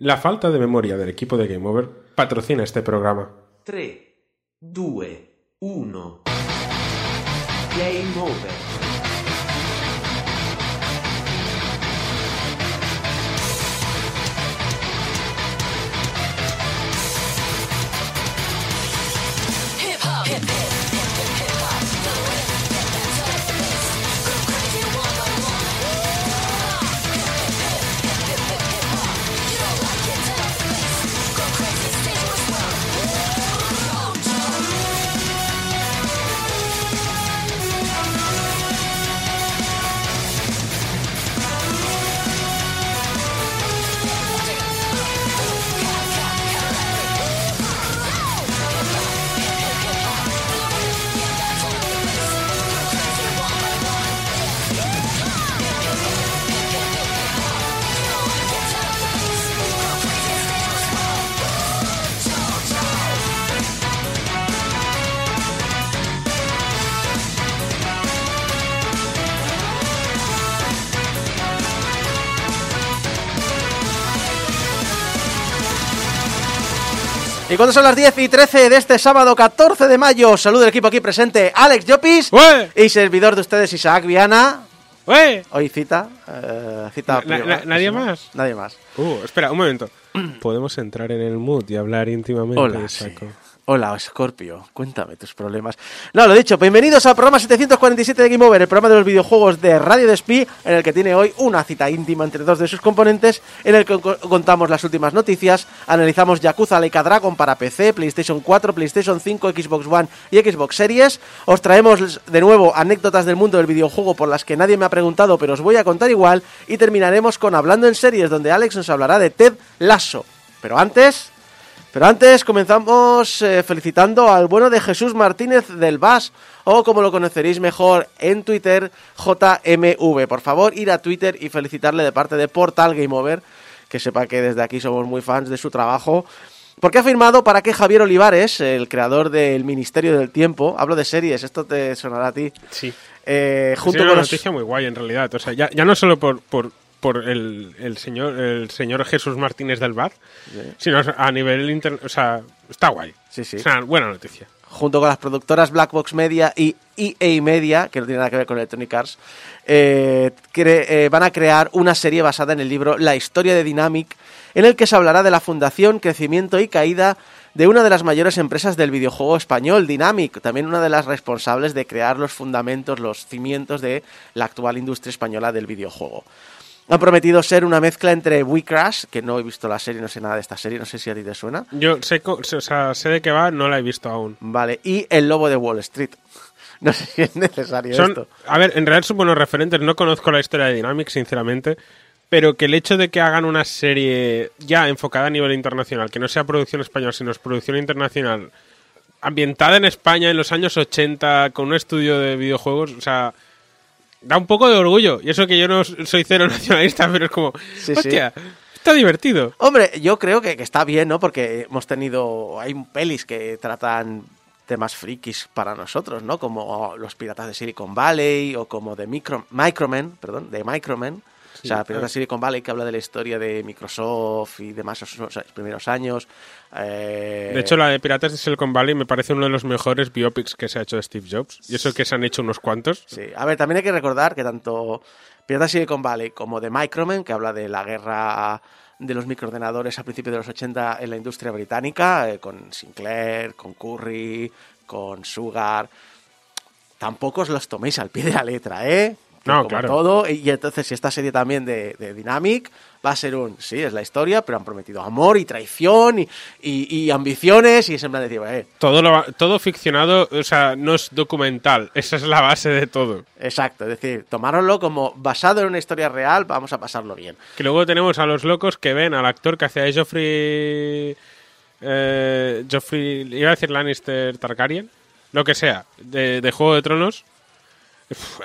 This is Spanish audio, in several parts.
La falta de memoria del equipo de Game Over patrocina este programa. 3, 2, 1. Game over. Cuando son las 10 y 13 de este sábado 14 de mayo, saludo al equipo aquí presente, Alex Llopis ¡Ué! y servidor de ustedes, Isaac Viana. ¡Ué! Hoy cita, eh, cita Na- na- privada, ¿nadie más? Nadie más. Uh, espera, un momento. Podemos entrar en el mood y hablar íntimamente Hola, de sí. Hola, Scorpio, cuéntame tus problemas. No, lo dicho, bienvenidos al programa 747 de Game Over, el programa de los videojuegos de Radio Despí, en el que tiene hoy una cita íntima entre dos de sus componentes, en el que co- contamos las últimas noticias, analizamos Yakuza Laika Dragon para PC, PlayStation 4, PlayStation 5, Xbox One y Xbox Series, os traemos de nuevo anécdotas del mundo del videojuego por las que nadie me ha preguntado, pero os voy a contar igual, y terminaremos con Hablando en Series, donde Alex nos hablará de Ted Lasso. Pero antes... Pero antes comenzamos eh, felicitando al bueno de Jesús Martínez del VAS, o como lo conoceréis mejor en Twitter, JMV. Por favor, ir a Twitter y felicitarle de parte de Portal Game Over, que sepa que desde aquí somos muy fans de su trabajo. Porque ha firmado para que Javier Olivares, el creador del Ministerio del Tiempo, hablo de series, esto te sonará a ti, Sí. eh, Es junto una con los... muy guay en realidad. O sea, ya, ya no solo por, por, por el, el señor el señor Jesús Martínez del Bar, sino a nivel inter... O sea, está guay. Sí, sí. Es una buena noticia. junto con las productoras Black Box Media y EA Media, que no tiene nada que ver con Electronic Arts, eh, eh, van a crear una serie basada en el libro La historia de Dynamic, en el que se hablará de la fundación, crecimiento y caída de una de las mayores empresas del videojuego español, Dynamic, también una de las responsables de crear los fundamentos, los cimientos de la actual industria española del videojuego. Han prometido ser una mezcla entre We Crash, que no he visto la serie, no sé nada de esta serie, no sé si a ti te suena, Yo sé, o sea, sé de qué va, no la he visto aún. Vale, y El Lobo de Wall Street. No sé si es necesario Son, esto. a ver, en realidad son buenos referentes. No conozco la historia de Dynamics, sinceramente. Pero que el hecho de que hagan una serie ya enfocada a nivel internacional, que no sea producción española, sino es producción internacional, ambientada en España en los años 80, con un estudio de videojuegos, o sea, da un poco de orgullo. Y eso que yo no soy cero nacionalista, pero es como, Sí, sí. hostia, está divertido. Hombre, yo creo que, que está bien, ¿no? Porque hemos tenido. Hay pelis que tratan temas frikis para nosotros, ¿no? Como Los Piratas de Silicon Valley o como de Micro, Microman, perdón, de Microman. O sea, Piratas de Silicon Valley que habla de la historia de Microsoft y demás esos, esos primeros años. Eh, De hecho, la de Piratas de Silicon Valley me parece uno de los mejores biopics que se ha hecho de Steve Jobs. Y eso que se han hecho unos cuantos. Sí, a ver, también hay que recordar que tanto Piratas de Silicon Valley como de Microman, que habla de la guerra de los microordenadores a principios de los 80 en la industria británica, eh, con Sinclair, con Curry, con Sugar, tampoco os los toméis al pie de la letra, ¿eh? No, como claro. todo, y entonces esta serie también de, de Dynamic va a ser un, sí, es la historia, pero han prometido amor y traición y, y- y ambiciones y es en plan de eh, Todo, lo, todo ficcionado, o sea, no es documental. Esa es la base de todo. exacto, es decir, tomároslo como basado en una historia real, vamos a pasarlo bien. Que luego tenemos a los locos que ven al actor que hacía Joffrey. Eh, Joffrey. Iba a decir Lannister Targaryen. Lo que sea. De, de Juego de Tronos.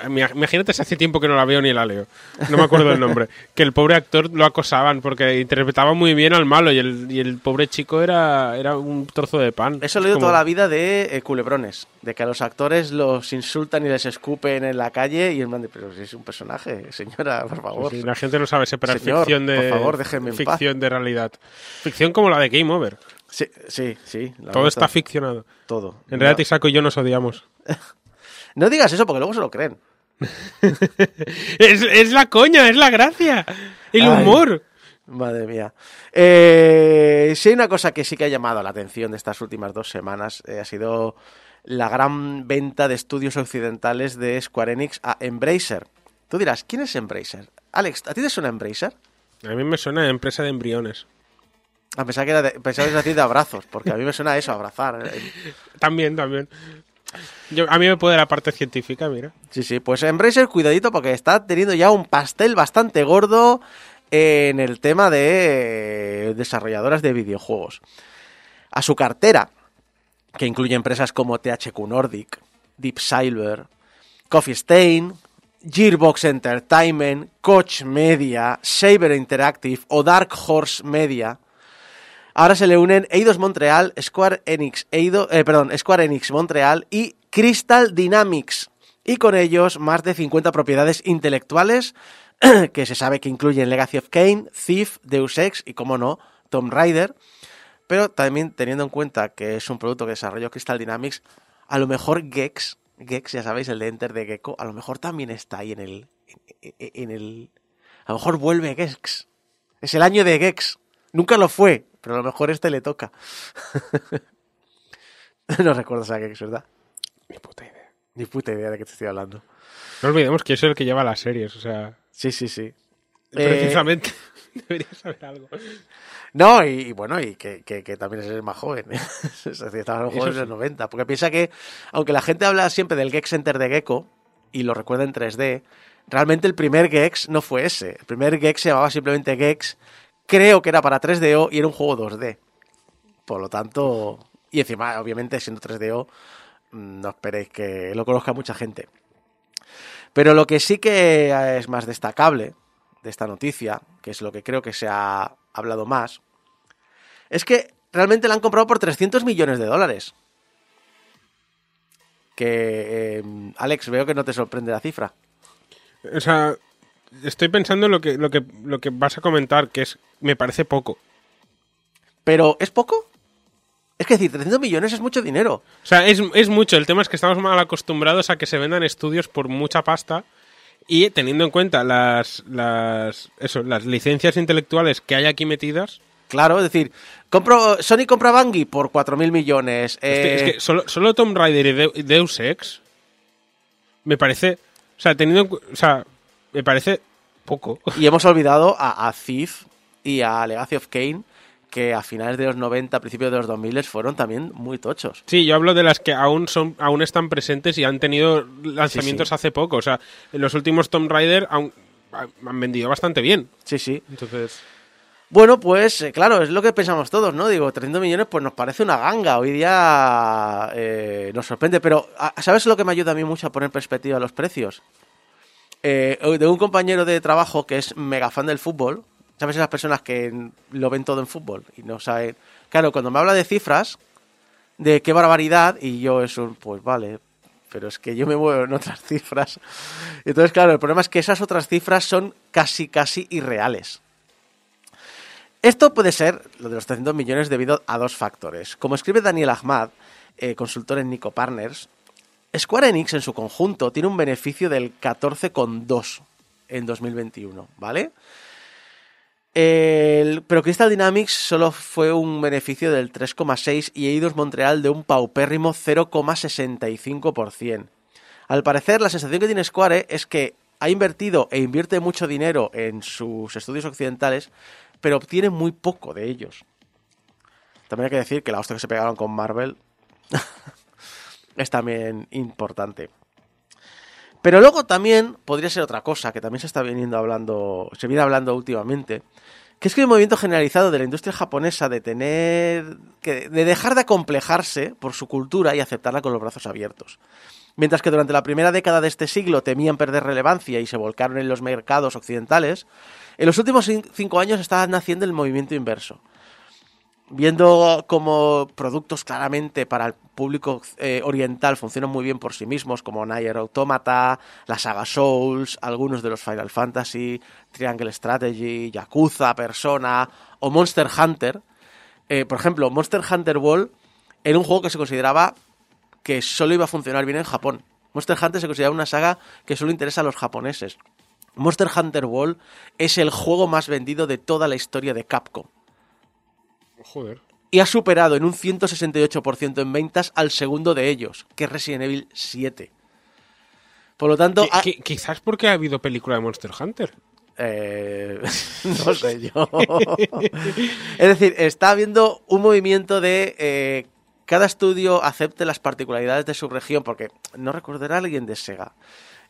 Imagínate si hace tiempo que no la veo ni la leo. No me acuerdo el nombre. Que el pobre actor lo acosaban porque interpretaba muy bien al malo y el, y el pobre chico era, era un trozo de pan. Eso lo he oído como- toda la vida de eh, culebrones, de que a los actores los insultan y les escupen en la calle y en plan de, pero si es un personaje, señora, por favor. Sí, la gente no sabe separar Señor, ficción de por favor, déjeme en paz. ficción de realidad. Ficción como la de Game Over. Sí, sí, sí, Todo está ficcionado. todo. En realidad, no, Isaco y yo nos odiamos. no digas eso porque luego se lo creen. es, es la coña, es la gracia. El Ay. humor. Madre mía. Eh, si hay una cosa que sí que ha llamado la atención de estas últimas dos semanas, eh, ha sido la gran venta de estudios occidentales de Square Enix a Embracer. Tú dirás, ¿quién es Embracer? Alex, ¿a ti te suena Embracer? A mí me suena a empresa de embriones. A pesar que era de, pensaba que ibas a decir de abrazos, porque a mí me suena a eso, abrazar. eh. También, también. A mí me puede la parte científica, mira. Sí, sí, pues Embracer, cuidadito, porque está teniendo ya un pastel bastante gordo en el tema de eh, desarrolladoras de videojuegos. A su cartera, que incluye empresas como THQ Nordic, Deep Silver, Coffee Stain, Gearbox Entertainment, Koch Media, Saber Interactive o Dark Horse Media, Ahora se le unen Eidos Montreal, Square Enix, Eido- eh, perdón, Square Enix Montreal y Crystal Dynamics. Y con ellos más de 50 propiedades intelectuales que se sabe que incluyen Legacy of Kain, Thief, Deus Ex y, como no, Tomb Raider. Pero también teniendo en cuenta que es un producto que desarrolló Crystal Dynamics, a lo mejor Gex, Gex, ya sabéis, el de Enter de Gecko, a lo mejor también está ahí en el. en el. A lo mejor vuelve Gex. Es el año de Gex. Nunca lo fue, pero a lo mejor este le toca. no recuerdas a Gex, ¿verdad? Ni puta idea. Ni puta idea de qué te estoy hablando. No olvidemos que soy el que lleva las series, o sea, Sí, sí, sí. Eh, precisamente debería saber algo. No, y, y bueno, y que, que- que también es el más joven. es decir, jóvenes en los 90. Porque piensa que, aunque la gente habla siempre del Gex Center de Gecko y lo recuerda en 3D, realmente el primer Gex no fue ese. El primer Gex se llamaba simplemente Gex. Creo que era para 3DO y era un juego 2D. Por lo tanto, y encima, obviamente, siendo 3DO, mm, no esperéis que lo conozca mucha gente. Pero lo que sí que es más destacable de esta noticia, que es lo que creo que se ha hablado más, es que realmente la han comprado por 300 millones de dólares. Que, eh, Alex, veo que no te sorprende la cifra. O sea, estoy pensando en lo que, lo que, lo que vas a comentar, que es, me parece poco. Pero, ¿es poco? Es que decir, 300 millones es mucho dinero. O sea, es, es mucho. El tema es que estamos mal acostumbrados a que se vendan estudios por mucha pasta y teniendo en cuenta las, las, eso, las licencias intelectuales que hay aquí metidas, Claro, es decir, compro, Sony compra Bungie por 4.000 millones. es que- eh, es que solo, solo Tomb Raider y De- y Deus Ex me parece, o sea, teniendo, o sea, me parece poco. Y hemos olvidado a, a Thief y a Legacy of Kane, que a finales de los 90, principios de los 2000 fueron también muy tochos. Sí, yo hablo de las que aún son aún están presentes y han tenido lanzamientos Sí, sí. hace poco. O sea, en los últimos Tomb Raider aún- han vendido bastante bien. Sí, sí. Entonces, Bueno, pues eh, claro, es lo que pensamos todos, ¿no? Digo, 300 millones pues nos parece una ganga. Hoy día eh, nos sorprende, pero ah, ¿sabes lo que me ayuda a mí mucho a poner en perspectiva los precios? Eh, de un compañero de trabajo que es mega fan del fútbol, ¿sabes esas personas que lo ven todo en fútbol y no saben? Claro, cuando me habla de cifras, de qué barbaridad, y yo es un, pues vale, pero es que yo me muevo en otras cifras. Entonces, claro, el problema es que esas otras cifras son casi, casi irreales. Esto puede ser, lo de los 300 millones, debido a dos factores. Como escribe Daniel Ahmad, eh, consultor en Nico Partners, Square Enix en su conjunto tiene un beneficio del 14,2 en 2021, ¿vale? Pero Crystal Dynamics solo fue un beneficio del 3,6 y Eidos Montreal de un paupérrimo 0,65%. Al parecer, la sensación que tiene Square es que ha invertido e invierte mucho dinero en sus estudios occidentales, pero obtiene muy poco de ellos. También hay que decir que la hostia que se pegaron con Marvel es también importante. Pero luego también podría ser otra cosa que también se está viniendo hablando, se viene hablando últimamente, que es que un movimiento generalizado de la industria japonesa de tener que de dejar de acomplejarse por su cultura y aceptarla con los brazos abiertos. Mientras que durante la primera década de este siglo temían perder relevancia y se volcaron en los mercados occidentales, en los últimos cin- cinco años está naciendo el movimiento inverso. Viendo cómo productos claramente para el público eh, oriental funcionan muy bien por sí mismos, como Nier Automata, la saga Souls, algunos de los Final Fantasy, Triangle Strategy, Yakuza, Persona o Monster Hunter. Eh, por ejemplo, Monster Hunter World era un juego que se consideraba que solo iba a funcionar bien en Japón. Monster Hunter se considera una saga que solo interesa a los japoneses. Monster Hunter World es el juego más vendido de toda la historia de Capcom Joder. y ha superado en un 168% en ventas al segundo de ellos, que es Resident Evil 7. Por lo tanto, ha- quizás porque ha habido película de Monster Hunter. Eh, no sé yo. es decir, está habiendo un movimiento de eh, cada estudio acepte las particularidades de su región, porque no recuerdo, era alguien de Sega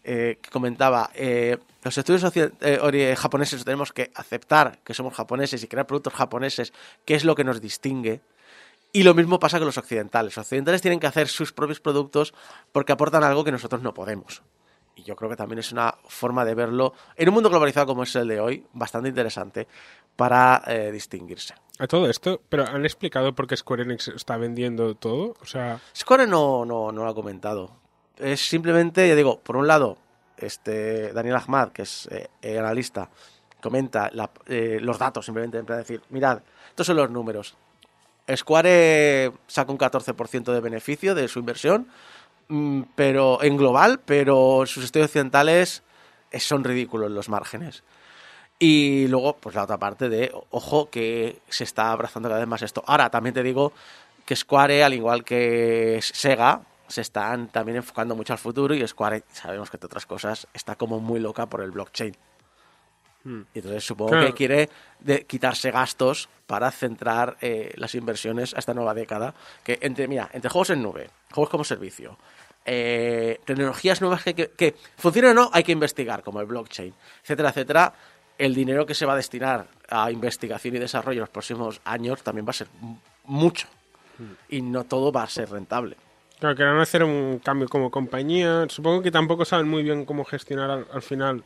eh, que comentaba, eh, los estudios eh, ori- japoneses tenemos que aceptar que somos japoneses y crear productos japoneses, que es lo que nos distingue. Y lo mismo pasa con los occidentales. Los occidentales tienen que hacer sus propios productos porque aportan algo que nosotros no podemos. Y yo creo que también es una forma de verlo en un mundo globalizado como es el de hoy, bastante interesante para eh, distinguirse. A todo esto, pero han explicado por qué Square Enix está vendiendo todo. O sea, Score no, no, no lo ha comentado. Es simplemente, ya digo, por un lado, este Daniel Ahmad, que es eh, analista, comenta eh, los datos, simplemente en plan decir, mirad, estos son los números. Square saca un 14% de beneficio de su inversión, mm, pero en global, pero sus estudios occidentales eh, son ridículos los márgenes. Y luego, pues la otra parte de, ojo, que se está abrazando cada vez más esto. Ahora, también te digo que Square, al igual que Sega, se están también enfocando mucho al futuro y Square, sabemos que entre otras cosas, está como muy loca por el blockchain. Y entonces supongo Claro. que quiere de- quitarse gastos para centrar eh, las inversiones a esta nueva década. Que entre, mira, entre juegos en nube, juegos como servicio, eh, tecnologías nuevas que, que, que funcionen o no, hay que investigar, como el blockchain, etcétera, etcétera. El dinero que se va a destinar a investigación y desarrollo en los próximos años también va a ser mucho. Y no todo va a ser rentable. Claro, querrán hacer un cambio como compañía. Supongo que tampoco saben muy bien cómo gestionar al, al final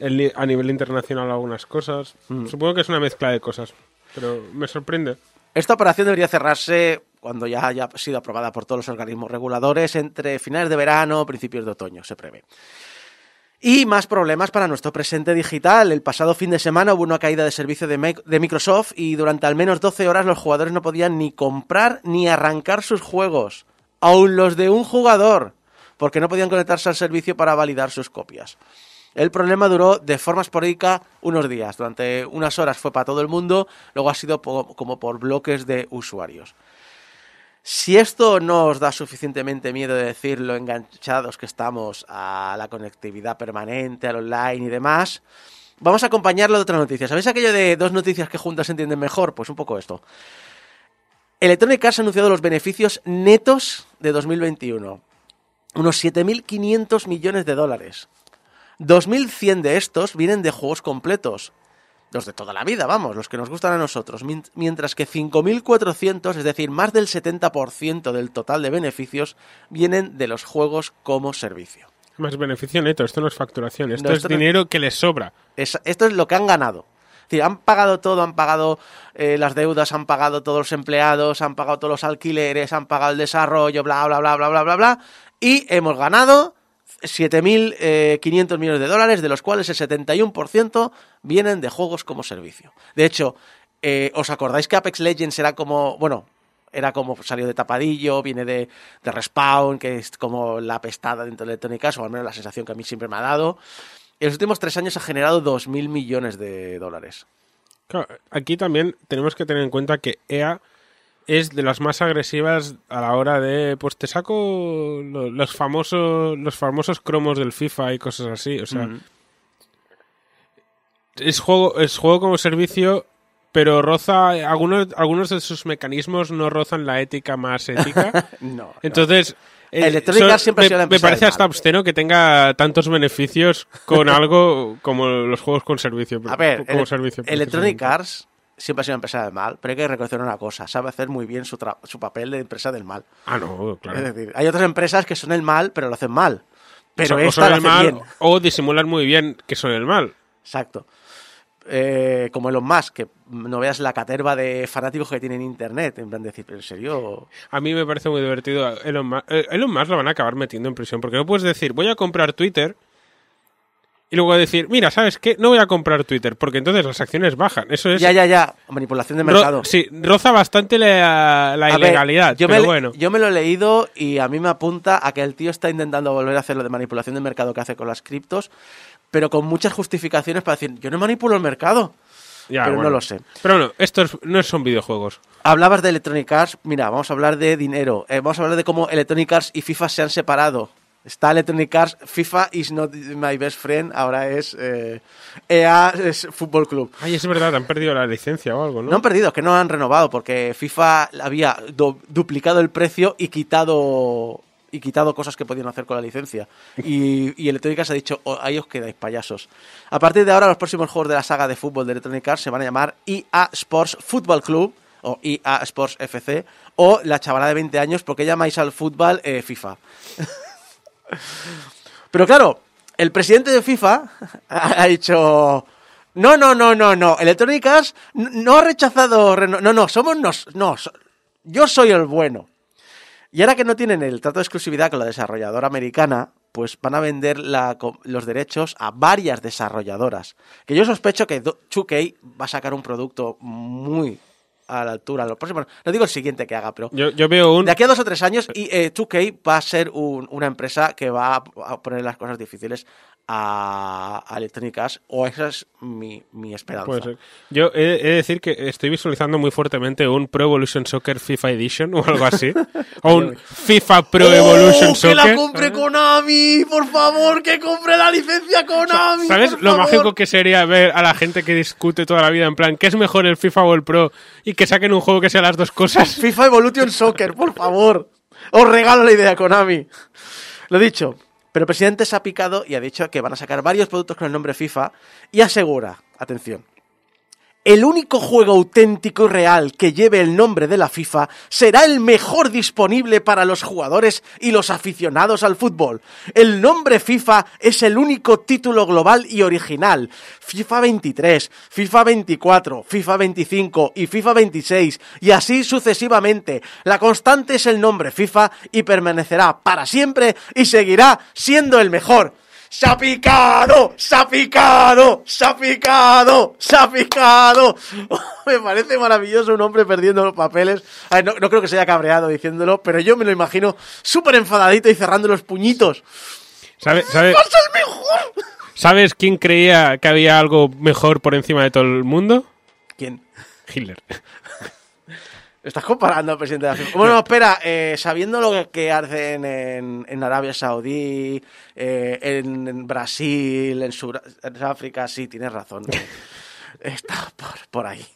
el a nivel internacional algunas cosas. Supongo que es una mezcla de cosas. Pero me sorprende. Esta operación debería cerrarse cuando ya haya sido aprobada por todos los organismos reguladores entre finales de verano o principios de otoño, se prevé. Y más problemas para nuestro presente digital. El pasado fin de semana hubo una caída de servicio de Microsoft y durante al menos 12 horas los jugadores no podían ni comprar ni arrancar sus juegos, aun los de un jugador, porque no podían conectarse al servicio para validar sus copias. El problema duró de forma esporádica unos días. Durante unas horas fue para todo el mundo, luego ha sido como por bloques de usuarios. Si esto no os da suficientemente miedo de decir lo enganchados que estamos a la conectividad permanente, al online y demás, vamos a acompañarlo de otra noticia. ¿Sabéis aquello de dos noticias que juntas se entienden mejor? Pues un poco esto. Electronic Arts ha anunciado los beneficios netos de 2021. Unos 7.500 millones de dólares. 2.100 de estos vienen de juegos completos. Los de toda la vida, vamos, los que nos gustan a nosotros. Mien- Mientras que 5.400, es decir, más del 70% del total de beneficios, vienen de los juegos como servicio. Más beneficio neto. Esto no es facturación. Esto No, es esto no- dinero que les sobra. Es- esto es lo que han ganado. Decir, han pagado todo, han pagado eh, las deudas, han pagado todos los empleados, han pagado todos los alquileres, han pagado el desarrollo, bla, bla, bla, bla, bla, bla, bla. Y hemos ganado 7.500 millones de dólares, de los cuales el 71% vienen de juegos como servicio. De hecho, eh, ¿os acordáis que Apex Legends era como, bueno, era como salió de tapadillo, viene de, de Respawn, que es como la pestada dentro de Electronic o al menos la sensación que a mí siempre me ha dado. En los últimos tres años ha generado 2.000 millones de dólares. Claro, aquí también tenemos que tener en cuenta que EA es de las más agresivas a la hora de pues te saco lo- los famosos los famosos cromos del FIFA y cosas así, o sea, es juego es juego como servicio, pero roza algunos algunos de sus mecanismos no rozan la ética más ética. No. Entonces, eh, Electronic Arts siempre ha me, sido la me empresa parece del hasta mal. obsceno que tenga tantos beneficios con algo como los juegos con servicio. A ver, como ele- servicio. Electronic. Arts siempre ha sido una empresa del mal, pero hay que reconocer una cosa, sabe hacer muy bien su, tra- su papel de empresa del mal. Ah, no, claro. Es decir, hay otras empresas que son el mal, pero lo hacen mal. Pero O- o esta son lo el mal bien. o disimulan muy bien que son el mal. Exacto. Eh, como Elon Musk, que no veas la caterva de fanáticos que tiene en internet. En plan, decir, ¿pero en serio? A mí me parece muy divertido. Elon Musk, eh, Elon Musk lo van a acabar metiendo en prisión porque no puedes decir, voy a comprar Twitter y luego decir, mira, ¿sabes qué? No voy a comprar Twitter porque entonces las acciones bajan. Eso es. Ya, ya, ya. Manipulación de ro- mercado. sí, roza bastante la, la A ver, ilegalidad, yo, pero me, bueno. yo me lo he leído y a mí me apunta a que el tío está intentando volver a hacer lo de manipulación de mercado que hace con las criptos, pero con muchas justificaciones para decir, yo no manipulo el mercado. Ya, pero no bueno. lo sé. Pero bueno, estos no son videojuegos. Hablabas de Electronic Arts, mira, vamos a hablar de dinero, eh, vamos a hablar de cómo Electronic Arts y FIFA se han separado. Está Electronic Arts, FIFA is not my best friend, ahora es eh, EA es Fútbol Club. Ay, es verdad, han perdido la licencia o algo, ¿no? No han perdido, es que no han renovado, porque FIFA había du- duplicado el precio y quitado y quitado cosas que podían hacer con la licencia. Y, y Electronic Arts ha dicho, "Oh, ahí os quedáis payasos. A partir de ahora, los próximos juegos de la saga de fútbol de Electronic Arts se van a llamar EA Sports Football Club o EA Sports FC o la chavala de 20 años, porque llamáis al fútbol eh, FIFA. Pero claro, el presidente de FIFA ha dicho... No, no, no, no, no. Electronic no ha rechazado... No, no, somos nos... No, yo soy el bueno. Y ahora que no tienen el trato de exclusividad con la desarrolladora americana, pues van a vender la los derechos a varias desarrolladoras. Que yo sospecho que do- 2K va a sacar un producto muy a la altura. Los próximos, no digo el siguiente que haga, pero Yo, yo veo un... de aquí a dos o tres años, y, eh, 2K va a ser un- una empresa que va a, poner las cosas difíciles a, a Electronic Arts, o esa es mi, mi esperanza. Puede ser. Yo he, he de decir que estoy visualizando muy fuertemente un Pro Evolution Soccer FIFA Edition o algo así. o un FIFA Pro Evolution ¡Oh, Soccer. ¡Que la compre Konami! ¡Por favor, que compre la licencia Konami! ¿Sabes lo favor! mágico que sería ver a la gente que discute toda la vida en plan, ¿qué es mejor el FIFA o el Pro? Y que saquen un juego que sea las dos cosas. FIFA Evolution Soccer, por favor. Os regalo la idea, Konami. Lo dicho, pero el presidente se ha picado y ha dicho que van a sacar varios productos con el nombre FIFA y asegura, atención, el único juego auténtico y real que lleve el nombre de la FIFA será el mejor disponible para los jugadores y los aficionados al fútbol. El nombre FIFA es el único título global y original. FIFA 23, FIFA 24, FIFA 25 y FIFA 26 y así sucesivamente. La constante es el nombre FIFA y permanecerá para siempre y seguirá siendo el mejor. ¡Se ha picado! ¡Se ha picado! ¡Se ha picado! ¡Se ha picado! me parece maravilloso un hombre perdiendo los papeles. A ver, no, no creo que se haya cabreado diciéndolo, pero yo me lo imagino súper enfadadito y cerrando los puñitos. ¿Sabes, sabes, ¡Es el mejor! ¿Sabes quién creía que había algo mejor por encima de todo el mundo? ¿Quién? Hitler. ¿Estás comparando al presidente de la FIFA? Bueno, espera, eh, sabiendo lo que- hacen en, en Arabia Saudí, eh, en, en Brasil, en, Sur- en África, sí, tienes razón. Está por, por ahí.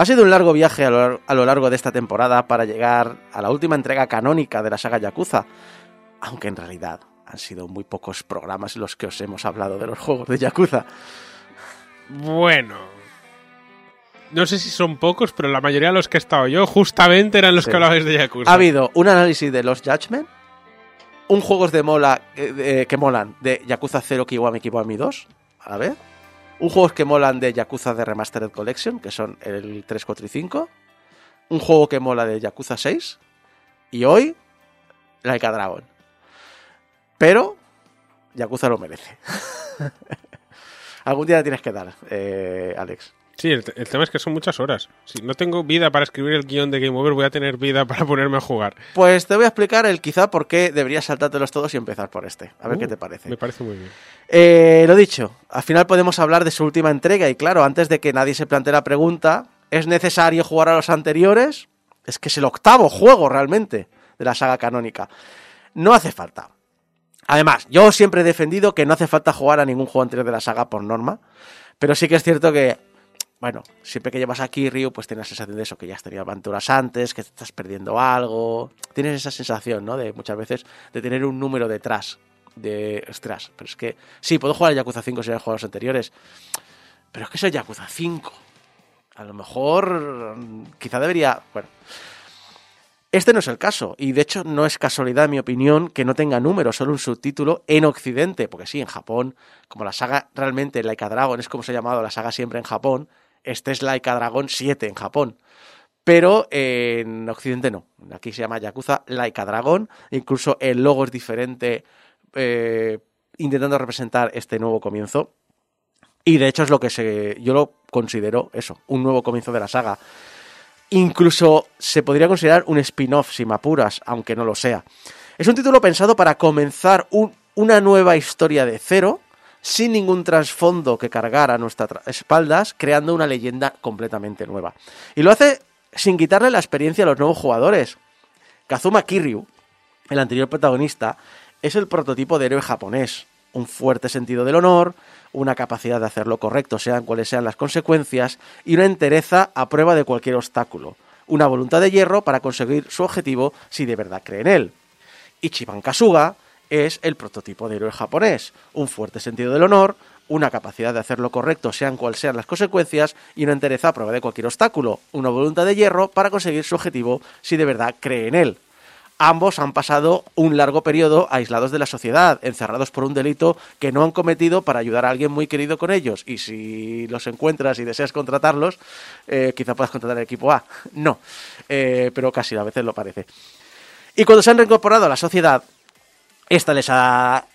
Ha sido un largo viaje a lo, largo de esta temporada para llegar a la última entrega canónica de la saga Yakuza, aunque en realidad han sido muy pocos programas los que os hemos hablado de los juegos de Yakuza. Bueno. No sé si son pocos, pero la mayoría de los que he estado yo justamente eran los Sí. que hablabais de Yakuza. Ha habido un análisis de los Judgment, un juegos de mola eh, que molan de Yakuza 0 Kiwami Kiwami 2, a ver, un juego que molan de Yakuza de Remastered Collection, que son el 3, 4 y 5, un juego que mola de Yakuza 6 y hoy Laika Dragon. Pero Yakuza lo merece. Algún día le tienes que dar, eh, Alex. Sí, el, el tema es que son muchas horas. Si no tengo vida para escribir el guion de Game Over, voy a tener vida para ponerme a jugar. Pues te voy a explicar el quizá por qué deberías saltártelos todos y empezar por este. A ver Uh, qué te parece. Me parece muy bien. Eh, lo dicho, al final podemos hablar de su última entrega y claro, antes de que nadie se plantee la pregunta, ¿es necesario jugar a los anteriores? Es que es el octavo juego realmente de la saga canónica. No hace falta. Además, yo siempre he defendido que no hace falta jugar a ningún juego anterior de la saga por norma, pero sí que es cierto que, bueno, siempre que llevas aquí Ryu, pues tienes la sensación de eso, que ya has tenido aventuras antes, que te estás perdiendo algo. Tienes esa sensación, ¿no? De muchas veces de tener un número detrás. De, ostras, pero es que, sí, puedo jugar a Yakuza 5 si he jugado los anteriores, pero es que soy Yakuza 5. A lo mejor, quizá debería, bueno, este no es el caso, y de hecho no es casualidad, en mi opinión, que no tenga número, solo un subtítulo en Occidente, porque sí, en Japón, como la saga realmente Laika Dragon es como se ha llamado la saga siempre en Japón, este es Laika Dragon 7 en Japón. Pero eh, en Occidente no. Aquí se llama Yakuza Laika Dragon. Incluso el logo es diferente, eh, intentando representar este nuevo comienzo. Y de hecho es lo que se, yo lo considero eso, un nuevo comienzo de la saga. Incluso se podría considerar un spin-off, si me apuras, aunque no lo sea. Es un título pensado para comenzar un- una nueva historia de cero, sin ningún trasfondo que cargar a nuestras tra- espaldas, creando una leyenda completamente nueva. Y lo hace sin quitarle la experiencia a los nuevos jugadores. Kazuma Kiryu, el anterior protagonista, es el prototipo de héroe japonés. Un fuerte sentido del honor, una capacidad de hacer lo correcto, sean cuales sean las consecuencias, y una entereza a prueba de cualquier obstáculo. Una voluntad de hierro para conseguir su objetivo si de verdad cree en él. Ichiban Kasuga es el prototipo de héroe japonés, un fuerte sentido del honor, una capacidad de hacer lo correcto, sean cuales sean las consecuencias, y una entereza a prueba de cualquier obstáculo, una voluntad de hierro para conseguir su objetivo si de verdad cree en él. Ambos han pasado un largo periodo aislados de la sociedad, encerrados por un delito que no han cometido para ayudar a alguien muy querido con ellos. Y si los encuentras y deseas contratarlos, eh, quizá puedas contratar el equipo A. No, Eh, pero casi a veces lo parece. Y cuando se han reincorporado a la sociedad, esta les ha.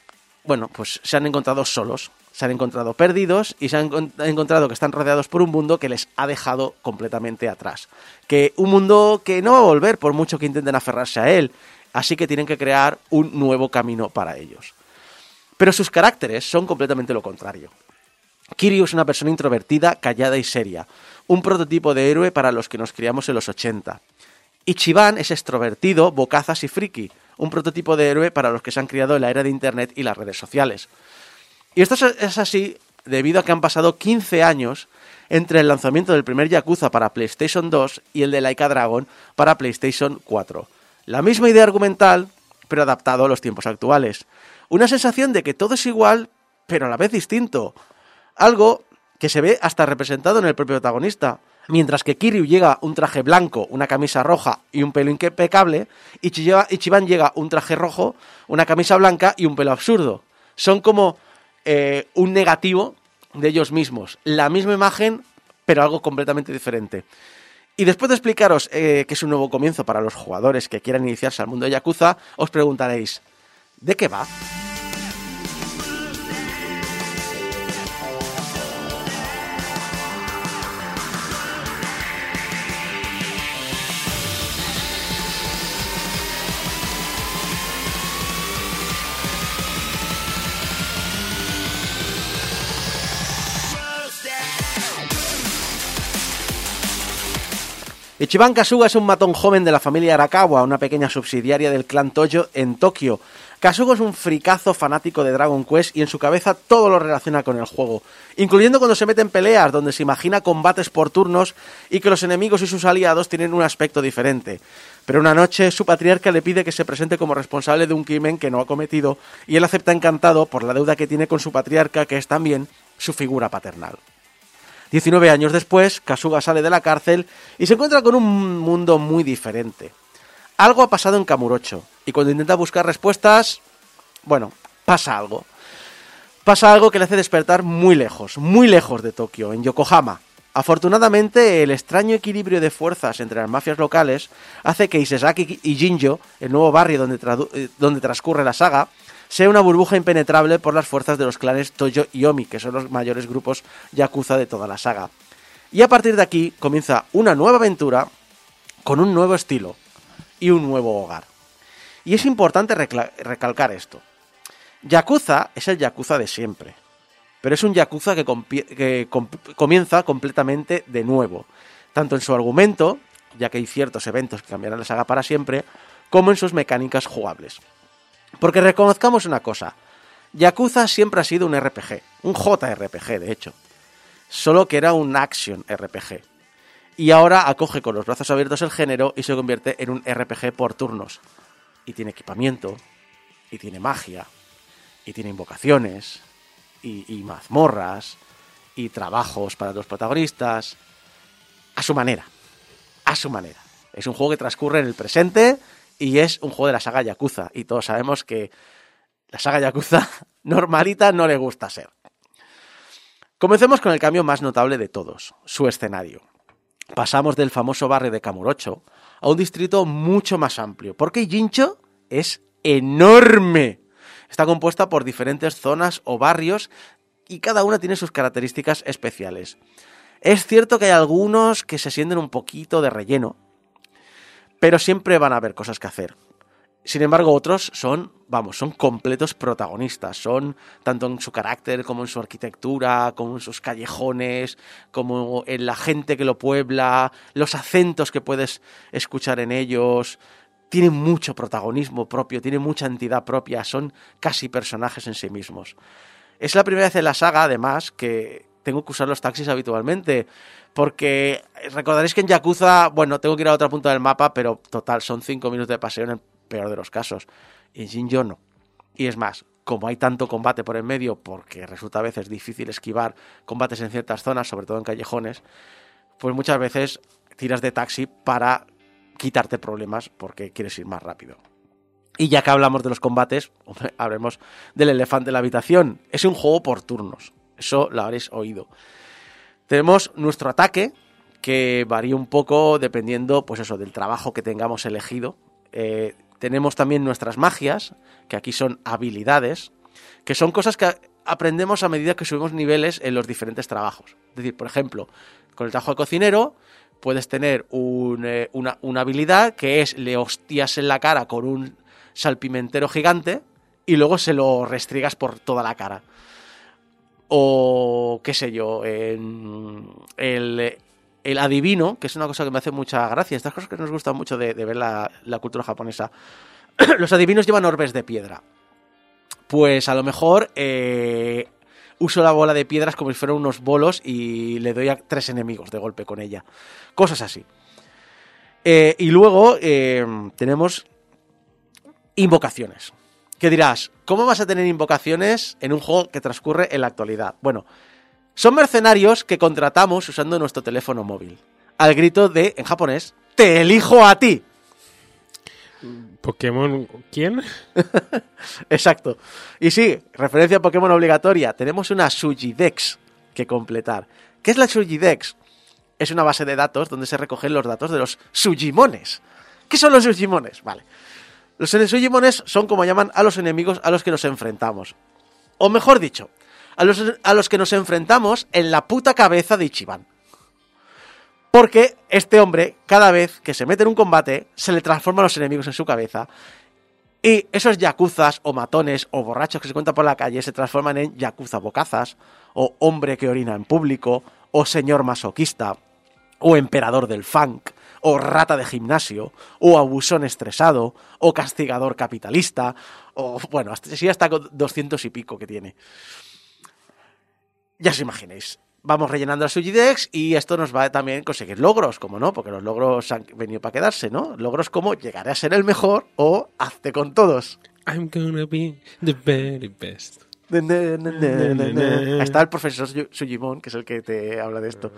Bueno, pues se han encontrado solos, se han encontrado perdidos y se han encon- encontrado que están rodeados por un mundo que les ha dejado completamente atrás. Que un mundo que no va a volver por mucho que intenten aferrarse a él. Así que tienen que crear un nuevo camino para ellos. Pero sus caracteres son completamente lo contrario. Kiryu es una persona introvertida, callada y seria, un prototipo de héroe para los que nos criamos en los 80. Ichiban es extrovertido, bocazas y friki, un prototipo de héroe para los que se han criado en la era de Internet y las redes sociales. Y esto es- así debido a que han pasado 15 años entre el lanzamiento del primer Yakuza para PlayStation 2 y el de Laika Dragon para PlayStation 4. La misma idea argumental, pero adaptado a los tiempos actuales. Una sensación de que todo es igual, pero a la vez distinto. Algo que se ve hasta representado en el propio protagonista. Mientras que Kiryu llega un traje blanco, una camisa roja y un pelo impecable, Ichiba- Ichiban llega un traje rojo, una camisa blanca y un pelo absurdo. Son como eh, un negativo de ellos mismos. La misma imagen, pero algo completamente diferente. Y después de explicaros eh, que es un nuevo comienzo para los jugadores que quieran iniciarse al mundo de Yakuza, os preguntaréis, ¿de qué va? Ichiban Kasuga es un matón joven de la familia Arakawa, una pequeña subsidiaria del clan Toyo en Tokio. Kasuga es un fricazo fanático de Dragon Quest y en su cabeza todo lo relaciona con el juego, incluyendo cuando se mete en peleas donde se imagina combates por turnos y que los enemigos y sus aliados tienen un aspecto diferente. Pero una noche su patriarca le pide que se presente como responsable de un crimen que no ha cometido y él acepta encantado por la deuda que tiene con su patriarca que es también su figura paternal. 19 años después, Kasuga sale de la cárcel y se encuentra con un mundo muy diferente. Algo ha pasado en Kamurocho y cuando intenta buscar respuestas, bueno, pasa algo. pasa algo que le hace despertar muy lejos, muy lejos de Tokio, en Yokohama. Afortunadamente, el extraño equilibrio de fuerzas entre las mafias locales hace que Isesaki y Jinjo, el nuevo barrio donde, eh, donde transcurre la saga, sea una burbuja impenetrable por las fuerzas de los clanes Toyo y Omi, que son los mayores grupos yakuza de toda la saga. Y a partir de aquí comienza una nueva aventura con un nuevo estilo y un nuevo hogar. Y es importante recalcar esto. Yakuza es el Yakuza de siempre, pero es un Yakuza que, que com- comienza completamente de nuevo, tanto en su argumento, ya que hay ciertos eventos que cambiarán la saga para siempre, como en sus mecánicas jugables. Porque reconozcamos una cosa, Yakuza siempre ha sido un RPG, un JRPG de hecho, solo que era un action RPG. Y ahora acoge con los brazos abiertos el género y se convierte en un RPG por turnos. Y tiene equipamiento, y tiene magia, y tiene invocaciones, y, y mazmorras, y trabajos para los protagonistas, a su manera, a su manera. Es un juego que transcurre en el presente y es un juego de la saga Yakuza. Y todos sabemos que la saga Yakuza normalita no le gusta ser. Comencemos con el cambio más notable de todos, su escenario. Pasamos del famoso barrio de Kamurocho a un distrito mucho más amplio, porque Jincho es enorme. Está compuesta por diferentes zonas o barrios y cada una tiene sus características especiales. Es cierto que hay algunos que se sienten un poquito de relleno, pero siempre van a haber cosas que hacer. Sin embargo, otros son, vamos, son completos protagonistas. Son tanto en su carácter como en su arquitectura, como en sus callejones, como en la gente que lo puebla, los acentos que puedes escuchar en ellos. Tienen mucho protagonismo propio, tienen mucha entidad propia, son casi personajes en sí mismos. Es la primera vez en la saga, además, que tengo que usar los taxis habitualmente. Porque recordaréis que en Yakuza, bueno, tengo que ir a otra punta del mapa, pero total, son cinco minutos de paseo en el peor de los casos. Y en Shinjo no. Y es más, como hay tanto combate por en medio, porque resulta a veces difícil esquivar combates en ciertas zonas, sobre todo en callejones, pues muchas veces tiras de taxi para quitarte problemas porque quieres ir más rápido. Y ya que hablamos de los combates, hablemos del elefante en la habitación. Es un juego por turnos. Eso lo habréis oído. Tenemos nuestro ataque, que varía un poco dependiendo, pues eso, del trabajo que tengamos elegido. Eh, tenemos también nuestras magias, que aquí son habilidades, que son cosas que aprendemos a medida que subimos niveles en los diferentes trabajos. Es decir, por ejemplo, con el trabajo de cocinero puedes tener un, eh, una, una habilidad que es le hostias en la cara con un salpimentero gigante y luego se lo restriegas por toda la cara. O qué sé yo, el, el adivino, que es una cosa que me hace mucha gracia, estas cosas que nos gustan mucho de, de ver la, la cultura japonesa. Los adivinos llevan orbes de piedra. Pues a lo mejor eh, uso la bola de piedras como si fueran unos bolos y le doy a tres enemigos de golpe con ella. Cosas así. Eh, y luego eh, tenemos invocaciones. Que dirás, ¿cómo vas a tener invocaciones en un juego que transcurre en la actualidad? Bueno, son mercenarios que contratamos usando nuestro teléfono móvil. Al grito de, en japonés, te elijo a ti. Pokémon, ¿quién? Exacto. Y sí, referencia a Pokémon obligatoria. Tenemos una Sujidex que completar. ¿Qué es la Sujidex? Es una base de datos donde se recogen los datos de los Sujimones. ¿Qué son los Sujimones? Vale. Los Sujimones son como llaman a los enemigos a los que nos enfrentamos. O mejor dicho, a los, a los que nos enfrentamos en la puta cabeza de Ichiban. Porque este hombre, cada vez que se mete en un combate, se le transforman los enemigos en su cabeza. Y esos yakuzas o matones o borrachos que se cuentan por la calle se transforman en yakuza bocazas, o hombre que orina en público, o señor masoquista, o emperador del funk, o rata de gimnasio, o abusón estresado, o castigador capitalista, o bueno, hasta, sí, hasta con 200 y pico que tiene. Ya os imaginéis. Vamos rellenando la Sujidex y esto nos va a también conseguir logros, como no, porque los logros han venido para quedarse, ¿no? Logros como llegaré a ser el mejor o hazte con todos. I'm gonna be the very best. Está el profesor Su- Sugimon, que es el que te habla de esto.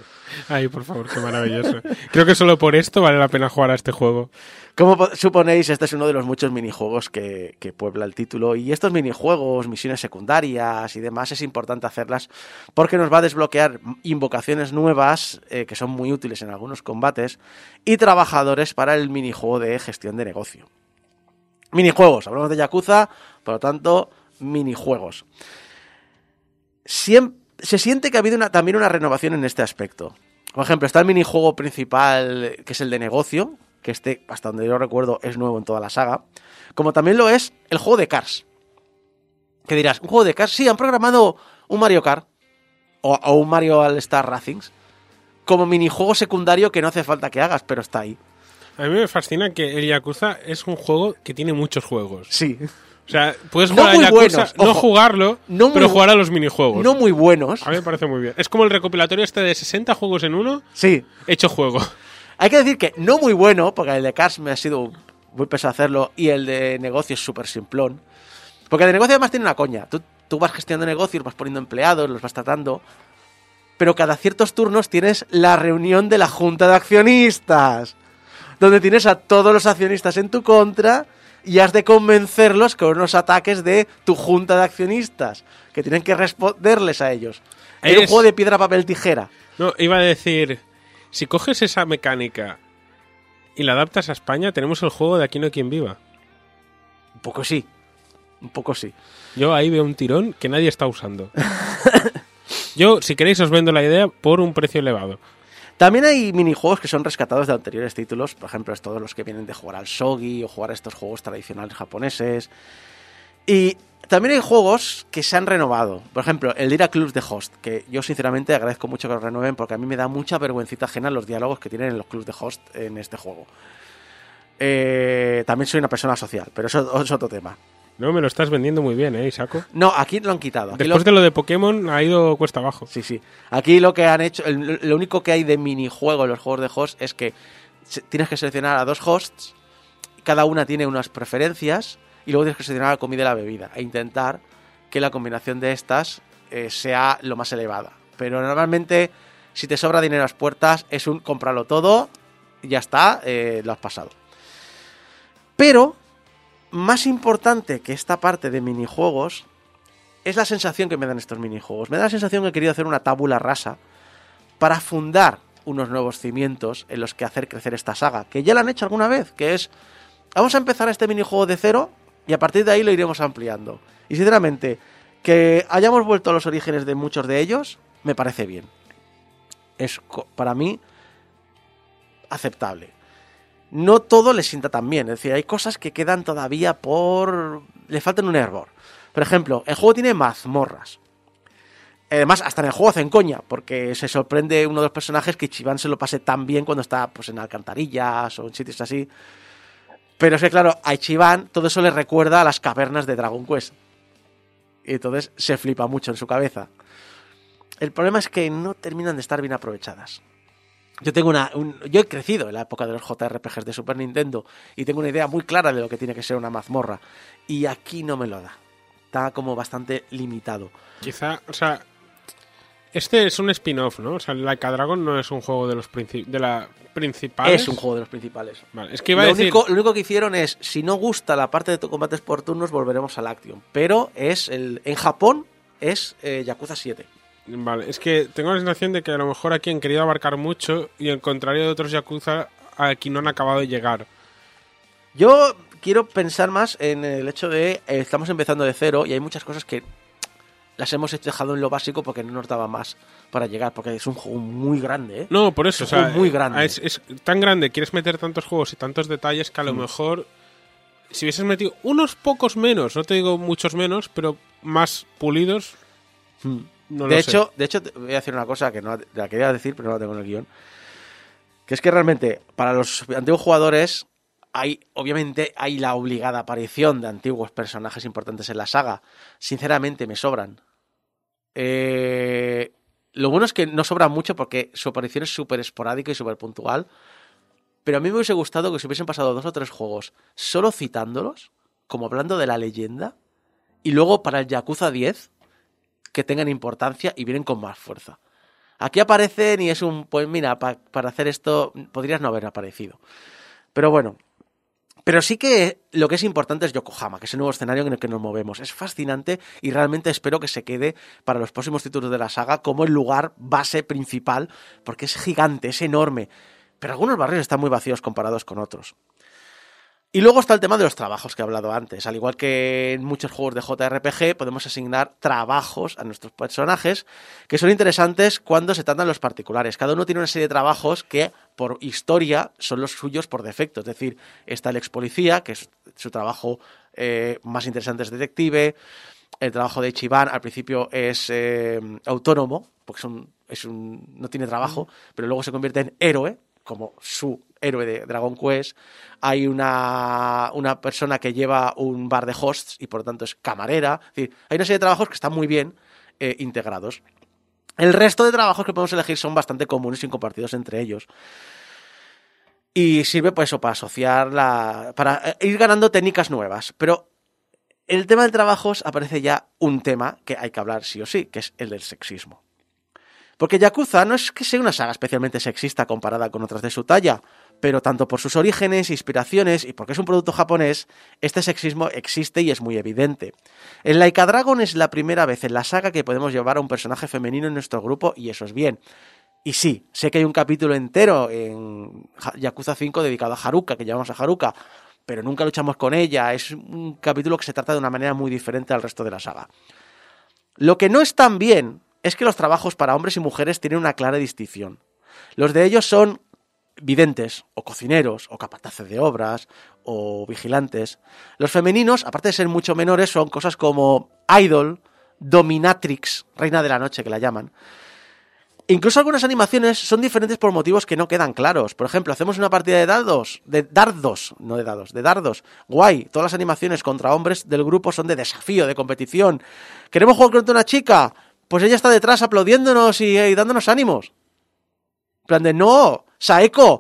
Ay, por favor, qué maravilloso. Creo que solo por esto vale la pena jugar a este juego. Como po- suponéis, este es uno de los muchos minijuegos que, que puebla el título. Y estos minijuegos, misiones secundarias y demás, es importante hacerlas porque nos va a desbloquear invocaciones nuevas eh, que son muy útiles en algunos combates y trabajadores para el minijuego de gestión de negocio. Minijuegos, hablamos de Yakuza, por lo tanto, minijuegos. Se siente que ha habido una- también una renovación en este aspecto. Por ejemplo, está el minijuego principal, eh, que es el de negocio, que este, hasta donde yo recuerdo, es nuevo en toda la saga. Como también lo es el juego de Cars. Que dirás, ¿un juego de Cars? Sí, han programado un Mario Kart o, o un Mario All Star Racings como minijuego secundario que no hace falta que hagas, pero está ahí. A mí me fascina que el Yakuza es un juego que tiene muchos juegos. Sí. O sea, puedes No jugar muy Yakuza, buenos, no ojo. jugarlo, No muy pero jugar a los minijuegos. No muy buenos. A mí me parece muy bien. Es como el recopilatorio este de 60 juegos en uno, Sí. hecho juego. Hay que decir que no muy bueno, porque el de Cars me ha sido muy pesado hacerlo y el de negocio es súper simplón. Porque el de negocio además tiene una coña. Tú, tú vas gestionando negocios, vas poniendo empleados, los vas tratando. Pero cada ciertos turnos tienes la reunión de la junta de accionistas. Donde tienes a todos los accionistas en tu contra y has de convencerlos con unos ataques de tu junta de accionistas. Que tienen que responderles a ellos. Es un juego de piedra, papel, tijera. No, iba a decir, si coges esa mecánica y la adaptas a España, tenemos el juego de Aquí no hay quien viva. Un poco sí. Un poco sí. Yo ahí veo un tirón que nadie está usando. Yo, si queréis, os vendo la idea por un precio elevado. También hay minijuegos que son rescatados de anteriores títulos, por ejemplo, es todos los que vienen de jugar al shogi o jugar a estos juegos tradicionales japoneses. Y también hay juegos que se han renovado. Por ejemplo, el de ir a clubs de host, que yo sinceramente agradezco mucho que lo renueven porque a mí me da mucha vergüencita ajena los diálogos que tienen en los clubs de host en este juego. Eh, también soy una persona social, pero eso es otro tema. No, me lo estás vendiendo muy bien, ¿eh, Isaco? No, aquí lo han quitado. Aquí lo- Después de lo de Pokémon ha ido cuesta abajo. Sí, sí. Aquí lo que han hecho, el- lo único que hay de minijuego en los juegos de host es que tienes que seleccionar a dos hosts, cada una tiene unas preferencias y luego tienes que seleccionar la comida y la bebida e intentar que la combinación de estas eh, sea lo más elevada. Pero normalmente, si te sobra dinero a las puertas, es un comprarlo todo y ya está, eh, lo has pasado. Pero, más importante que esta parte de minijuegos es la sensación que me dan estos minijuegos. Me da la sensación que he querido hacer una tábula rasa para fundar unos nuevos cimientos en los que hacer crecer esta saga, que ya la han hecho alguna vez, que es, vamos a empezar este minijuego de cero y a partir de ahí lo iremos ampliando. Y sinceramente, que hayamos vuelto a los orígenes de muchos de ellos, me parece bien. Es para mí aceptable. No todo le sienta tan bien, es decir, hay cosas que quedan todavía por... le faltan un hervor. Por ejemplo, el juego tiene mazmorras. Además, hasta en el juego hacen coña, porque se sorprende uno de los personajes que Chiván se lo pase tan bien cuando está pues, en alcantarillas o en sitios así. Pero es que, claro, a Ichiban todo eso le recuerda a las cavernas de Dragon Quest. Y entonces se flipa mucho en su cabeza. El problema es que no terminan de estar bien aprovechadas. Yo tengo una. un- yo he crecido en la época de los JRPGs de Super Nintendo y tengo una idea muy clara de lo que tiene que ser una mazmorra. Y aquí no me lo da. Está como bastante limitado. Quizá, o sea, este es un spin-off, ¿no? O sea, Like a Dragon no es un juego de los de la principales. Es un juego de los principales. Vale, es que iba Lo a decir, único, lo único que hicieron es, si no gusta la parte de combates por turnos, volveremos al Action. Pero es el, en Japón es eh, Yakuza 7. Vale, es que tengo la sensación de que a lo mejor aquí han querido abarcar mucho y al contrario de otros Yakuza aquí no han acabado de llegar. Yo quiero pensar más en el hecho de eh, estamos empezando de cero y hay muchas cosas que las hemos dejado en lo básico porque no nos daba más para llegar, porque es un juego muy grande, ¿eh? No, por eso, o Es un sea, juego muy grande. Es, es tan grande, quieres meter tantos juegos y tantos detalles que a lo Mm. mejor si hubieses metido unos pocos menos, no te digo muchos menos, pero más pulidos, no de lo sé. hecho, de hecho, voy a decir una cosa que no la quería decir, pero no la tengo en el guion. Que es que realmente, para los antiguos jugadores, hay, obviamente, hay la obligada aparición de antiguos personajes importantes en la saga. Sinceramente, me sobran. Eh, lo bueno es que no sobran mucho porque su aparición es súper esporádica y súper puntual. Pero a mí me hubiese gustado que se hubiesen pasado dos o tres juegos solo citándolos, como hablando de la leyenda, y luego para el Yakuza 10 que tengan importancia y vienen con más fuerza. Aquí aparecen y es un, pues mira, pa- para hacer esto podrías no haber aparecido. Pero bueno, pero sí que lo que es importante es Yokohama, que es el nuevo escenario en el que nos movemos. Es fascinante y realmente espero que se quede para los próximos títulos de la saga como el lugar base principal, porque es gigante, es enorme. Pero algunos barrios están muy vacíos comparados con otros. Y luego está el tema de los trabajos que he hablado antes. Al igual que en muchos juegos de JRPG, podemos asignar trabajos a nuestros personajes que son interesantes cuando se tratan los particulares. Cada uno tiene una serie de trabajos que, por historia, son los suyos por defecto. Es decir, está el ex policía, que es su trabajo eh, más interesante es detective. El trabajo de Ichiban al principio es eh, autónomo, porque es un, es un- no tiene trabajo, pero luego se convierte en héroe, como su héroe de Dragon Quest. Hay una, una persona que lleva un bar de hosts y por lo tanto es camarera. Es decir, hay una serie de trabajos que están muy bien eh, integrados. El resto de trabajos que podemos elegir son bastante comunes y compartidos entre ellos. Y sirve pues eso para asociar la. para eh, ir ganando técnicas nuevas. Pero el tema del trabajo aparece ya un tema que hay que hablar sí o sí, que es el del sexismo. Porque Yakuza no es que sea una saga especialmente sexista comparada con otras de su talla, pero tanto por sus orígenes, inspiraciones y porque es un producto japonés, este sexismo existe y es muy evidente. En Laika Dragon es la primera vez en la saga que podemos llevar a un personaje femenino en nuestro grupo y eso es bien. Y sí, sé que hay un capítulo entero en Yakuza 5 dedicado a Haruka, que llamamos a Haruka, pero nunca luchamos con ella. Es un capítulo que se trata de una manera muy diferente al resto de la saga. Lo que no es tan bien es que los trabajos para hombres y mujeres tienen una clara distinción. Los de ellos son videntes, o cocineros, o capataces de obras, o vigilantes. Los femeninos, aparte de ser mucho menores, son cosas como idol, dominatrix, reina de la noche que la llaman. Incluso algunas animaciones son diferentes por motivos que no quedan claros. Por ejemplo, hacemos una partida de dados, de dardos, no de dados, de dardos. Guay, todas las animaciones contra hombres del grupo son de desafío, de competición. ¿Queremos jugar contra una chica? Pues ella está detrás aplaudiéndonos y, dándonos ánimos. En plan de, no, Saeko,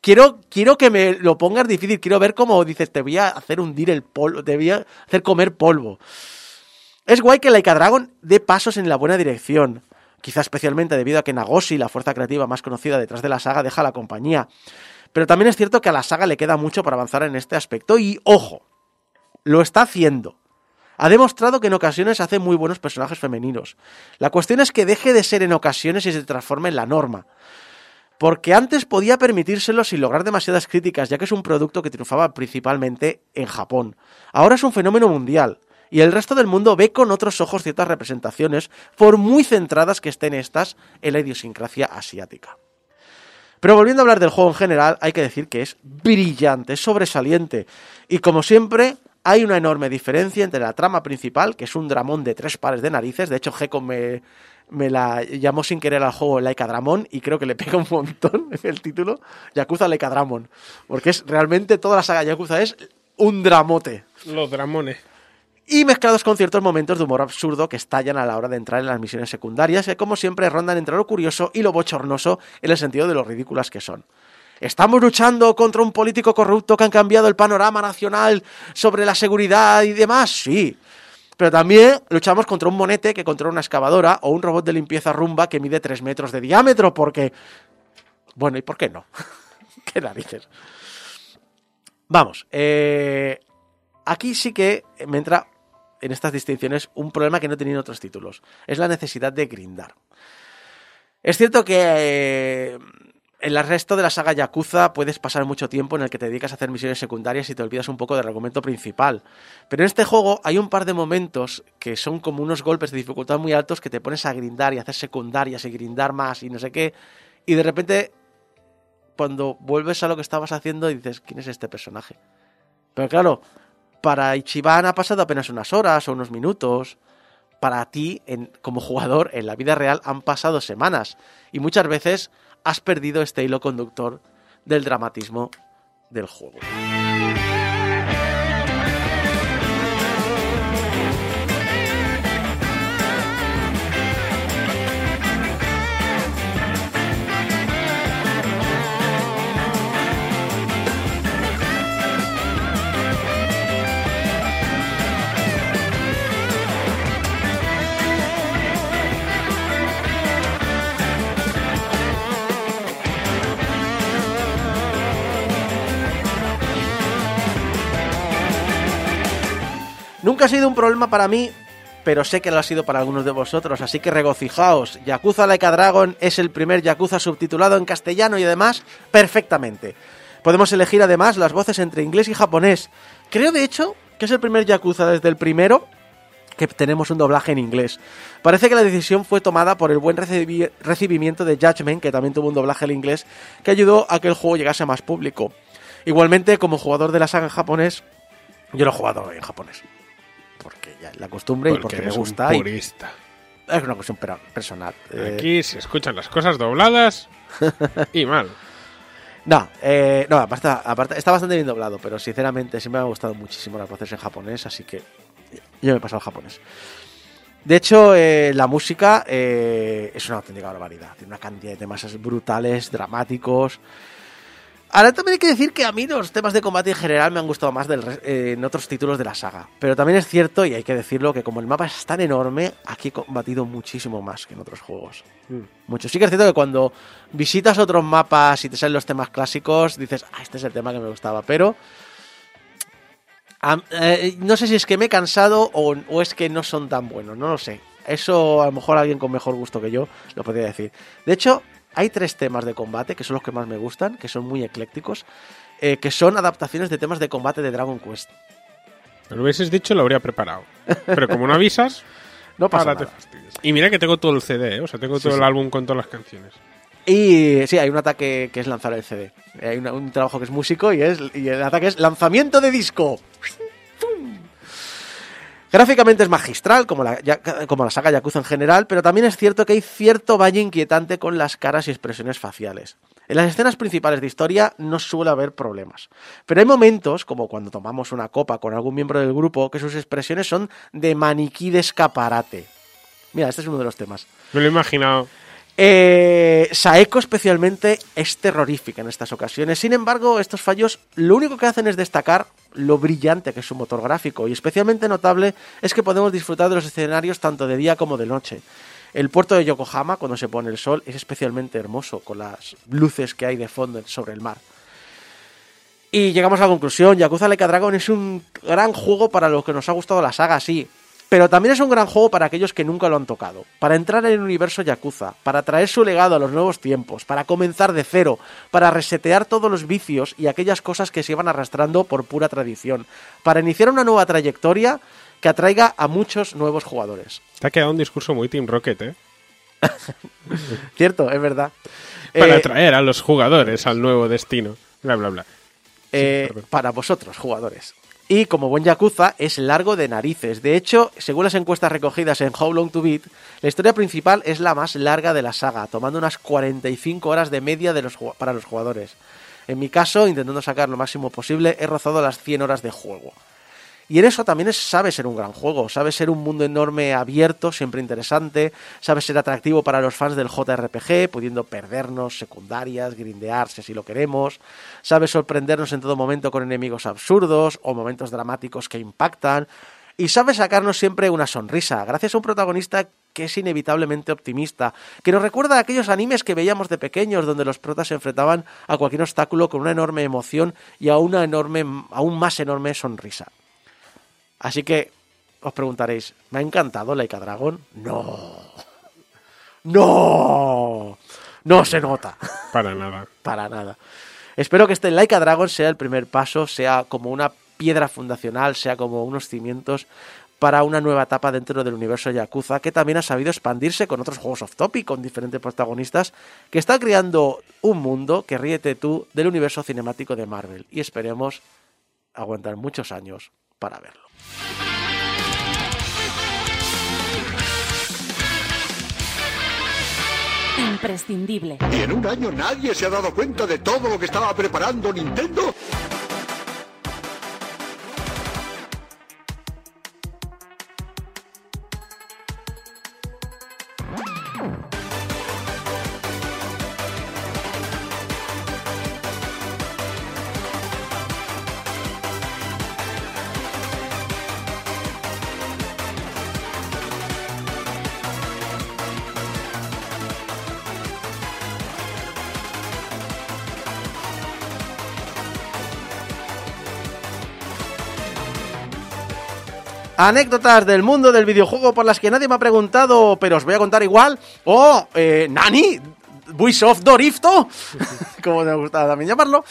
quiero, quiero que me lo pongas difícil, quiero ver cómo dices, te voy a hacer hundir el polvo, te voy a hacer comer polvo. Es guay que Laika Dragon dé pasos en la buena dirección. Quizá especialmente debido a que Nagoshi, la fuerza creativa más conocida detrás de la saga, deja la compañía. Pero también es cierto que a la saga le queda mucho para avanzar en este aspecto y, ojo, lo está haciendo. Ha demostrado que en ocasiones hace muy buenos personajes femeninos. La cuestión es que deje de ser en ocasiones y se transforme en la norma. Porque antes podía permitírselo sin lograr demasiadas críticas, ya que es un producto que triunfaba principalmente en Japón. Ahora es un fenómeno mundial. Y el resto del mundo ve con otros ojos ciertas representaciones, por muy centradas que estén estas en la idiosincrasia asiática. Pero volviendo a hablar del juego en general, hay que decir que es brillante, es sobresaliente. Y como siempre, hay una enorme diferencia entre la trama principal, que es un dramón de tres pares de narices. De hecho, Gecko me, me la llamó sin querer al juego Laika Dramon y creo que le pega un montón el título. Yakuza Laika Dramon. Porque es realmente toda la saga Yakuza es un dramote Los dramones. y mezclados con ciertos momentos de humor absurdo que estallan a la hora de entrar en las misiones secundarias, que como siempre rondan entre lo curioso y lo bochornoso en el sentido de lo ridículas que son. ¿Estamos luchando contra un político corrupto que han cambiado el panorama nacional sobre la seguridad y demás? Sí. Pero también luchamos contra un monete que controla una excavadora o un robot de limpieza rumba que mide 3 metros de diámetro, porque... Bueno, ¿y por qué no? ¿Qué narices? Vamos, eh, aquí sí que me entra en estas distinciones un problema que no tenían otros títulos. Es la necesidad de grindar. Es cierto que eh, en el resto de la saga Yakuza puedes pasar mucho tiempo en el que te dedicas a hacer misiones secundarias y te olvidas un poco del argumento principal. Pero en este juego hay un par de momentos que son como unos golpes de dificultad muy altos que te pones a grindar y hacer secundarias y grindar más y no sé qué. Y de repente, cuando vuelves a lo que estabas haciendo, dices, ¿quién es este personaje? Pero claro, para Ichiban ha pasado apenas unas horas o unos minutos. Para ti, como jugador, en la vida real han pasado semanas. Y muchas veces has perdido este hilo conductor del dramatismo del juego. Nunca ha sido un problema para mí, pero sé que lo ha sido para algunos de vosotros, así que regocijaos. Yakuza Laika Dragon es el primer Yakuza subtitulado en castellano y además perfectamente. Podemos elegir además las voces entre inglés y japonés. Creo de hecho que es el primer Yakuza desde el primero que tenemos un doblaje en inglés. Parece que la decisión fue tomada por el buen recibi- recibimiento de Judgment, que también tuvo un doblaje en inglés, que ayudó a que el juego llegase a más público. Igualmente, como jugador de la saga en japonés, yo lo he jugado en japonés. Porque la costumbre y porque me eres un gusta. y purista. es una cuestión personal. Eh, Aquí se escuchan las cosas dobladas y mal. No, eh, no aparte, aparte, está bastante bien doblado, pero sinceramente siempre me ha gustado muchísimo las voces en japonés, así que yo me he pasado al japonés. De hecho, eh, la música eh, es una auténtica barbaridad. Tiene una cantidad de temas brutales, dramáticos. Ahora también hay que decir que a mí los temas de combate en general me han gustado más del eh, en otros títulos de la saga. Pero también es cierto, y hay que decirlo, que como el mapa es tan enorme, aquí he combatido muchísimo más que en otros juegos. Mucho. Sí que es cierto que cuando visitas otros mapas y te salen los temas clásicos, dices, ah, este es el tema que me gustaba. Pero eh, no sé si es que me he cansado o, o es que no son tan buenos, no lo sé. Eso a lo mejor alguien con mejor gusto que yo lo podría decir. De hecho, hay tres temas de combate que son los que más me gustan, que son muy eclécticos, eh, que son adaptaciones de temas de combate de Dragon Quest. Me lo hubieses dicho, lo habría preparado. Pero como no avisas, No pasa nada. Y mira que tengo todo el CD, ¿eh? o sea, tengo Sí, todo sí. el álbum con todas las canciones. Y sí, hay un ataque que es lanzar el CD. Hay una- un trabajo que es músico y, es, y el ataque es lanzamiento de disco. Gráficamente es magistral, como la, ya- como la saga Yakuza en general, pero también es cierto que hay cierto valle inquietante con las caras y expresiones faciales. En las escenas principales de historia no suele haber problemas. Pero hay momentos, como cuando tomamos una copa con algún miembro del grupo, que sus expresiones son de maniquí de escaparate. Mira, este es uno de los temas. Me lo he imaginado. Eh, Saeko especialmente es terrorífica en estas ocasiones. Sin embargo, estos fallos lo único que hacen es destacar lo brillante que es su motor gráfico y especialmente notable es que podemos disfrutar de los escenarios tanto de día como de noche. El puerto de Yokohama, cuando se pone el sol, es especialmente hermoso con las luces que hay de fondo sobre el mar. Y llegamos a la conclusión, Yakuza Like a Dragon es un gran juego para los que nos ha gustado la saga, sí. Pero también es un gran juego para aquellos que nunca lo han tocado, para entrar en el universo Yakuza, para traer su legado a los nuevos tiempos, para comenzar de cero, para resetear todos los vicios y aquellas cosas que se iban arrastrando por pura tradición, para iniciar una nueva trayectoria que atraiga a muchos nuevos jugadores. Te ha quedado un discurso muy Team Rocket, ¿eh? Cierto, es verdad. Para Eh, atraer a los jugadores al nuevo destino. Bla, bla, bla. eh, para vosotros, jugadores. Y como buen Yakuza, es largo de narices. De hecho, según las encuestas recogidas en How Long to Beat, la historia principal es la más larga de la saga, tomando unas 45 horas de media para los jugadores. En mi caso, intentando sacar lo máximo posible, he rozado las 100 horas de juego. Y en eso también sabe ser un gran juego, sabe ser un mundo enorme abierto, siempre interesante, sabe ser atractivo para los fans del JRPG, pudiendo perdernos secundarias, grindear si lo queremos, sabe sorprendernos en todo momento con enemigos absurdos o momentos dramáticos que impactan, y sabe sacarnos siempre una sonrisa, gracias a un protagonista que es inevitablemente optimista, que nos recuerda a aquellos animes que veíamos de pequeños, donde los protas se enfrentaban a cualquier obstáculo con una enorme emoción y a una enorme, aún más enorme sonrisa. Así que os preguntaréis, ¿me ha encantado Laika Dragon? No. No. No se nota. Para nada. Para nada. Espero que este Laika Dragon sea el primer paso, sea como una piedra fundacional, sea como unos cimientos para una nueva etapa dentro del universo Yakuza, que también ha sabido expandirse con otros juegos off topic, con diferentes protagonistas, que está creando un mundo que ríete tú del universo cinemático de Marvel. Y esperemos aguantar muchos años para verlo. Imprescindible. ¿Y en un año nadie se ha dado cuenta de todo lo que estaba preparando Nintendo? Anécdotas del mundo del videojuego por las que nadie me ha preguntado, pero os voy a contar igual. O, eh, Nani, of Dorifto, como me gusta también llamarlo.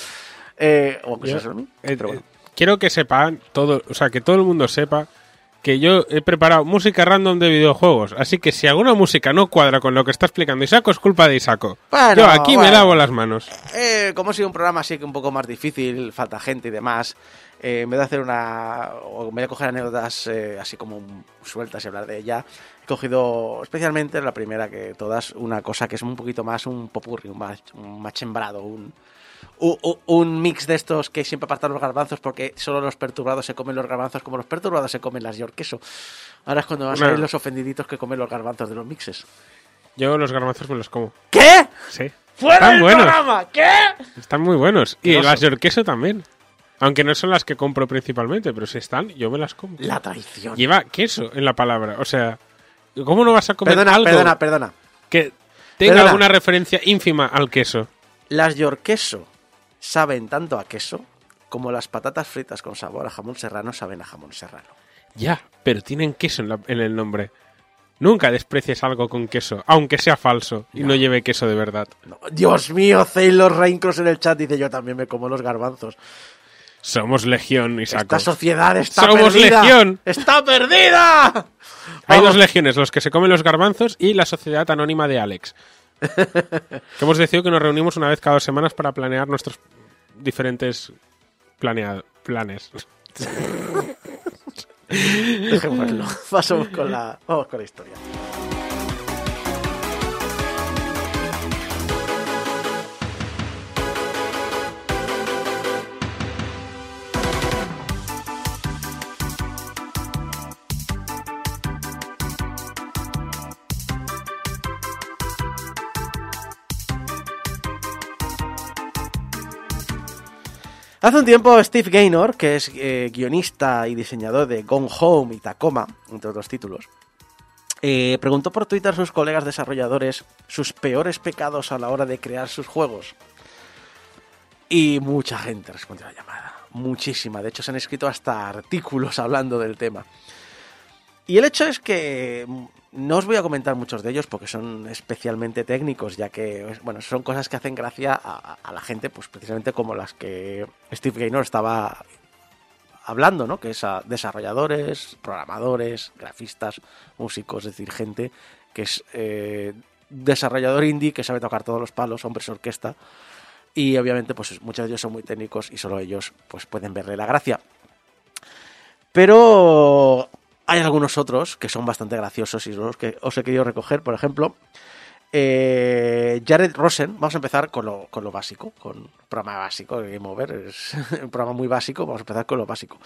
Eh, o Yo- eh, bueno. quiero que sepan todo, o sea, que todo el mundo sepa que yo he preparado música random de videojuegos, así que si alguna música no cuadra con lo que está explicando Isaco, es culpa de Isaco. Bueno, yo aquí me lavo las manos. Eh, como ha sido un programa así que un poco más difícil, falta gente y demás, eh, en vez de hacer una. o en vez de coger anécdotas eh, así como sueltas y hablar de ella, he cogido especialmente la primera que todas, una cosa que es un poquito más un popurri, un, mach, un machembrado, un. Un mix de estos que siempre apartan los garbanzos porque solo los perturbados se comen los garbanzos como los perturbados se comen las york queso. Ahora es cuando van a salir No. los ofendiditos que comen los garbanzos de los mixes. Yo los garbanzos me los como. ¿Qué? Sí. ¡Fuera Están del buenos. programa! ¿Qué? Están muy buenos. Y las de queso también. Aunque no son las que compro principalmente, pero si están, yo me las como. La traición. Lleva queso en la palabra. O sea, ¿cómo no vas a comer Perdona, algo perdona, perdona. que tenga Perdona. alguna referencia ínfima al queso? Las yorqueso saben tanto a queso como las patatas fritas con sabor a jamón serrano saben a jamón serrano. Ya, pero tienen queso en, la- en el nombre. Nunca desprecies algo con queso, aunque sea falso y no, lleve queso de verdad. No, Dios mío, Taylor Reincross en el chat dice yo también me como los garbanzos. Somos legión, Isaco. Esta sociedad está Somos perdida. legión. ¡Está perdida! Hay dos legiones, los que se comen los garbanzos y la sociedad anónima de Alex. que hemos decidido que nos reunimos una vez cada dos semanas para planear nuestros diferentes planea- planes. Dejémoslo. Pasamos con la, vamos con la historia. Hace un tiempo Steve Gaynor, que es eh, guionista y diseñador de Gone Home y Tacoma, entre otros títulos, eh, preguntó por Twitter a sus colegas desarrolladores sus peores pecados a la hora de crear sus juegos. Y mucha gente respondió a la llamada. Muchísima. De hecho, se han escrito hasta artículos hablando del tema. Y el hecho es que no os voy a comentar muchos de ellos porque son especialmente técnicos, ya que bueno, son cosas que hacen gracia a, la gente, pues precisamente como las que Steve Gaynor estaba hablando, ¿no? Que es a desarrolladores, programadores, grafistas, músicos, es decir, gente que es eh, desarrollador indie que sabe tocar todos los palos, hombres orquesta. Y obviamente, pues muchos de ellos son muy técnicos y solo ellos pues pueden verle la gracia. Pero hay algunos otros que son bastante graciosos y son los que os he querido recoger. Por ejemplo, eh, Jared Rosen. Vamos a empezar con lo, con lo básico, con un programa básico de Game Over. Es un programa muy básico. Vamos a empezar con lo básico.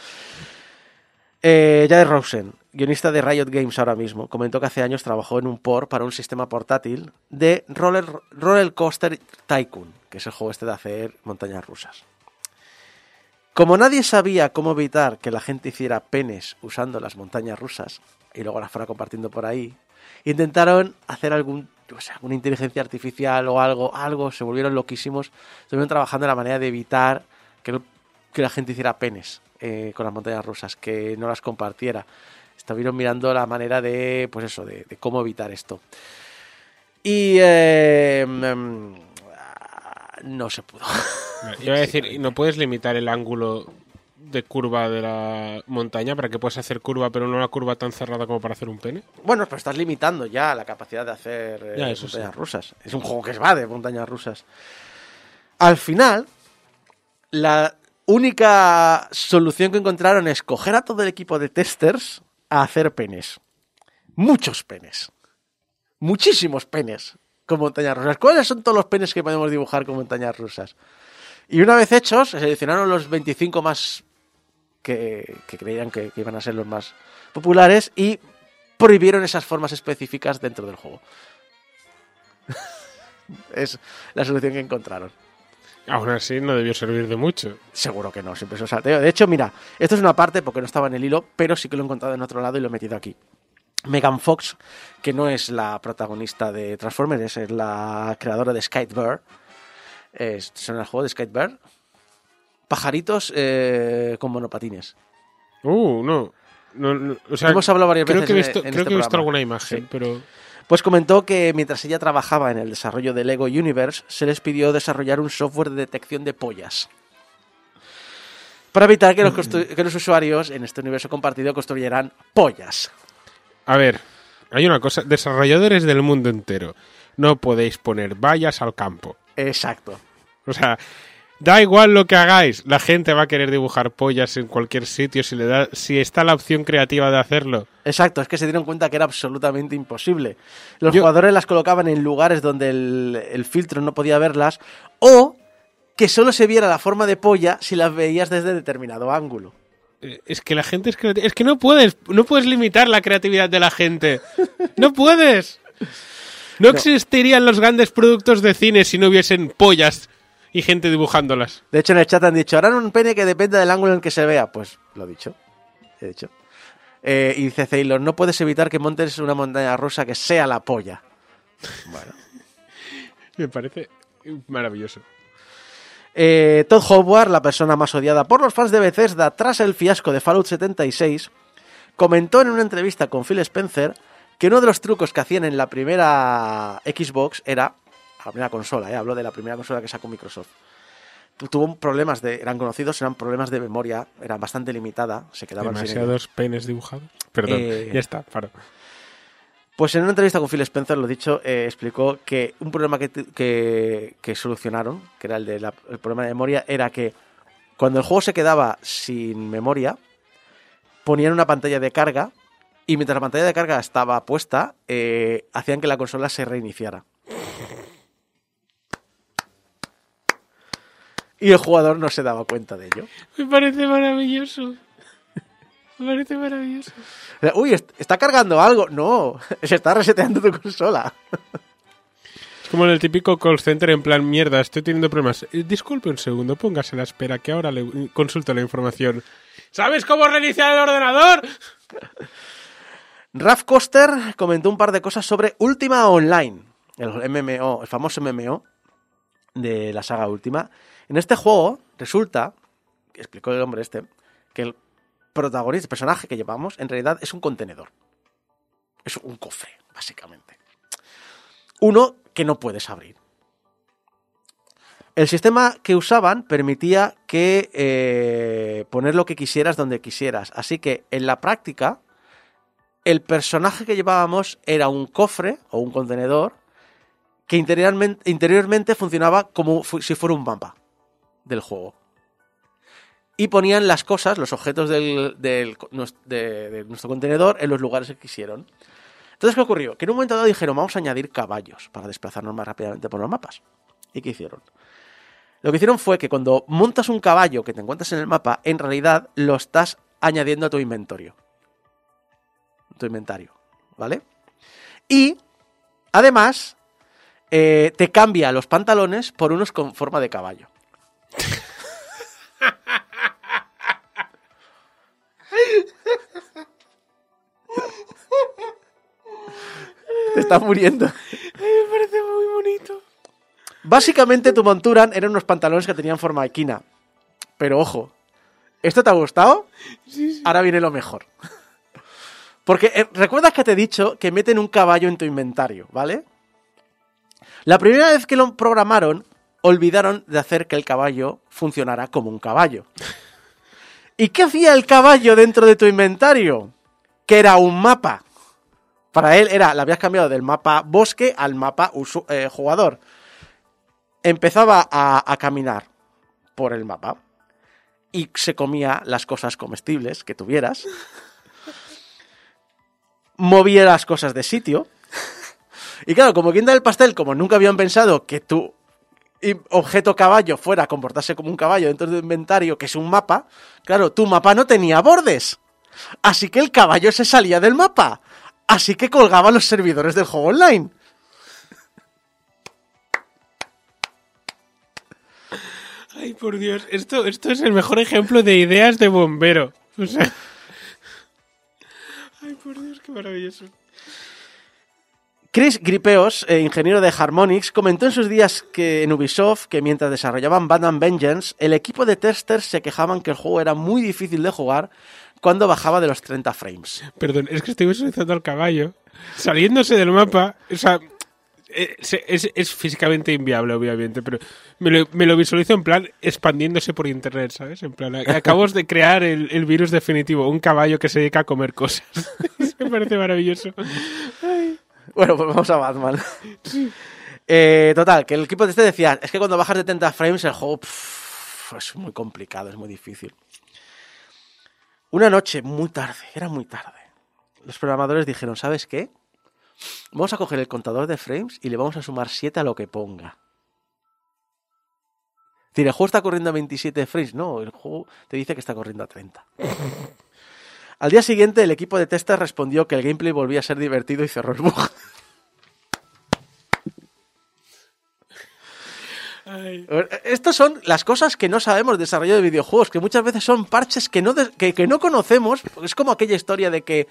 Eh, Jared Rosen, guionista de Riot Games ahora mismo, comentó que hace años trabajó en un port para un sistema portátil de Roller, Roller Coaster Tycoon, que es el juego este de hacer montañas rusas. Como nadie sabía cómo evitar que la gente hiciera penes usando las montañas rusas y luego las fuera compartiendo por ahí, intentaron hacer algún, o sea, alguna inteligencia artificial o algo, algo, se volvieron loquísimos, estuvieron trabajando en la manera de evitar que, la gente hiciera penes eh, con las montañas rusas, que no las compartiera. Estuvieron mirando la manera de, pues eso, de, de cómo evitar esto. Y eh, mm, no se pudo. Iba a decir, ¿no puedes limitar el ángulo de curva de la montaña para que puedas hacer curva, pero no una curva tan cerrada como para hacer un pene? Bueno, pero estás limitando ya la capacidad de hacer eh, Ya, montañas sí. rusas. Es un juego que es va de montañas rusas. Al final, la única solución que encontraron es coger a todo el equipo de testers a hacer penes. Muchos penes. Muchísimos penes con montañas rusas. ¿Cuáles son todos los penes que podemos dibujar con montañas rusas? Y una vez hechos, se seleccionaron los 25 más que, que creían que, que iban a ser los más populares y prohibieron esas formas específicas dentro del juego. es la solución que encontraron. Aún así, no debió servir de mucho. Seguro que no, siempre es un salteo. De hecho, mira, esto es una parte porque no estaba en el hilo, pero sí que lo he encontrado en otro lado y lo he metido aquí. Megan Fox, que no es la protagonista de Transformers, es la creadora de Skydebird. Es, ¿Son el juego de Skydebird? Pajaritos eh, con monopatines. Uh, no. No, no, o sea, Hemos hablado varias creo veces que he visto, en creo este que he visto alguna imagen, Sí. pero Pues comentó que mientras ella trabajaba en el desarrollo de Lego Universe, se les pidió desarrollar un software de detección de pollas. Para evitar que los, constru- que los usuarios en este universo compartido construyeran pollas. A ver, hay una cosa. Desarrolladores del mundo entero. No podéis poner vallas al campo. Exacto. O sea, da igual lo que hagáis. La gente va a querer dibujar pollas en cualquier sitio si, le da, si está la opción creativa de hacerlo. Exacto, es que se dieron cuenta que era absolutamente imposible. Los Yo- jugadores las colocaban en lugares donde el, el filtro no podía verlas o que solo se viera la forma de polla si las veías desde determinado ángulo. Eh, Es que la gente es creativa. Es que no puedes, no puedes limitar la creatividad de la gente. No puedes. No, existirían los grandes productos de cine si no hubiesen pollas y gente dibujándolas. De hecho, en el chat han dicho, harán un pene que depende del ángulo en que se vea. Pues lo he dicho. He dicho. Eh, y dice Taylor, no puedes evitar que montes una montaña rusa que sea la polla. Bueno. Me parece maravilloso. Eh, Todd Howard, la persona más odiada por los fans de Bethesda tras el fiasco de Fallout 76, comentó en una entrevista con Phil Spencer que uno de los trucos que hacían en la primera Xbox era, la primera consola, eh, hablo de la primera consola que sacó Microsoft, tu- tuvo problemas de, eran conocidos, eran problemas de memoria, era bastante limitada, se quedaban sin. Demasiados penes dibujados. Perdón, Eh, ya está, paro. Pues en una entrevista con Phil Spencer, lo dicho, eh, explicó que un problema que, que- solucionaron, que era el del problema de memoria, era que cuando el juego se quedaba sin memoria, ponían una pantalla de carga y mientras la pantalla de carga estaba puesta, eh, hacían que la consola se reiniciara. Y el jugador no se daba cuenta de ello. Me parece maravilloso. Me parece maravilloso. Uy, est- está cargando algo. No, se está reseteando tu consola. Es como en el típico call center en plan, mierda, estoy teniendo problemas. Eh, disculpe un segundo, póngase a la espera que ahora le consulto la información. ¿Sabes cómo reiniciar el ordenador? Raf Koster comentó un par de cosas sobre Ultima Online, el MMO, el famoso MMO de la saga Ultima. En este juego resulta, explicó el hombre este, que el protagonista, el personaje que llevamos, en realidad es un contenedor. Es un cofre, básicamente. Uno que no puedes abrir. El sistema que usaban permitía que eh, poner lo que quisieras donde quisieras. Así que en la práctica, el personaje que llevábamos era un cofre o un contenedor que interiormente, funcionaba como si fuera un mapa del juego. Y ponían las cosas, los objetos del, de nuestro contenedor en los lugares que quisieron. Entonces, ¿qué ocurrió? Que en un momento dado dijeron, vamos a añadir caballos para desplazarnos más rápidamente por los mapas. ¿Y qué hicieron? Lo que hicieron fue que cuando montas un caballo que te encuentras en el mapa, en realidad lo estás añadiendo a tu inventario tu inventario, ¿vale? Y además eh, te cambia los pantalones por unos con forma de caballo. Te estás muriendo. Me parece muy bonito. Básicamente tu montura eran unos pantalones que tenían forma de quina. Pero ojo, ¿esto te ha gustado? Ahora viene lo mejor. Porque eh, recuerdas que te he dicho que meten un caballo en tu inventario, ¿vale? La primera vez que lo programaron, olvidaron de hacer que el caballo funcionara como un caballo. ¿Y qué hacía el caballo dentro de tu inventario? Que era un mapa. Para él era, le habías cambiado del mapa bosque al mapa eh, jugador. Empezaba a, a caminar por el mapa y se comía las cosas comestibles que tuvieras. Movía las cosas de sitio. Y claro, como quien da el pastel, como nunca habían pensado que tu objeto caballo fuera a comportarse como un caballo dentro de un inventario, que es un mapa, claro, tu mapa no tenía bordes. Así que el caballo se salía del mapa. Así que colgaba los servidores del juego online. Ay, por Dios, esto, esto es el mejor ejemplo de ideas de bombero. O sea... Ay, por Dios, qué maravilloso. Chris Gripeos, eh, ingeniero de Harmonix, comentó en sus días que en Ubisoft que mientras desarrollaban Batman Vengeance, el equipo de testers se quejaban que el juego era muy difícil de jugar cuando bajaba de los 30 frames. Perdón, es que estoy visualizando al caballo saliéndose del mapa. O sea, eh, es, es físicamente inviable, obviamente, pero me lo, me lo visualizo en plan expandiéndose por internet, ¿sabes? En plan, acabamos de crear el, el virus definitivo, un caballo que se dedica a comer cosas. me parece maravilloso. Bueno, pues vamos a Batman. Eh, total, que el equipo de este decía, es que cuando bajas de 30 frames el juego pff, es muy complicado, es muy difícil. Una noche, muy tarde, era muy tarde, los programadores dijeron, ¿sabes qué? Vamos a coger el contador de frames y le vamos a sumar 7 a lo que ponga. Decir, el juego está corriendo a 27 frames. No, el juego te dice que está corriendo a 30. Al día siguiente, el equipo de testers respondió que el gameplay volvía a ser divertido y cerró el bug. Estas son las cosas que no sabemos de desarrollo de videojuegos, que muchas veces son parches que no, de- que, que no conocemos. porque Es como aquella historia de que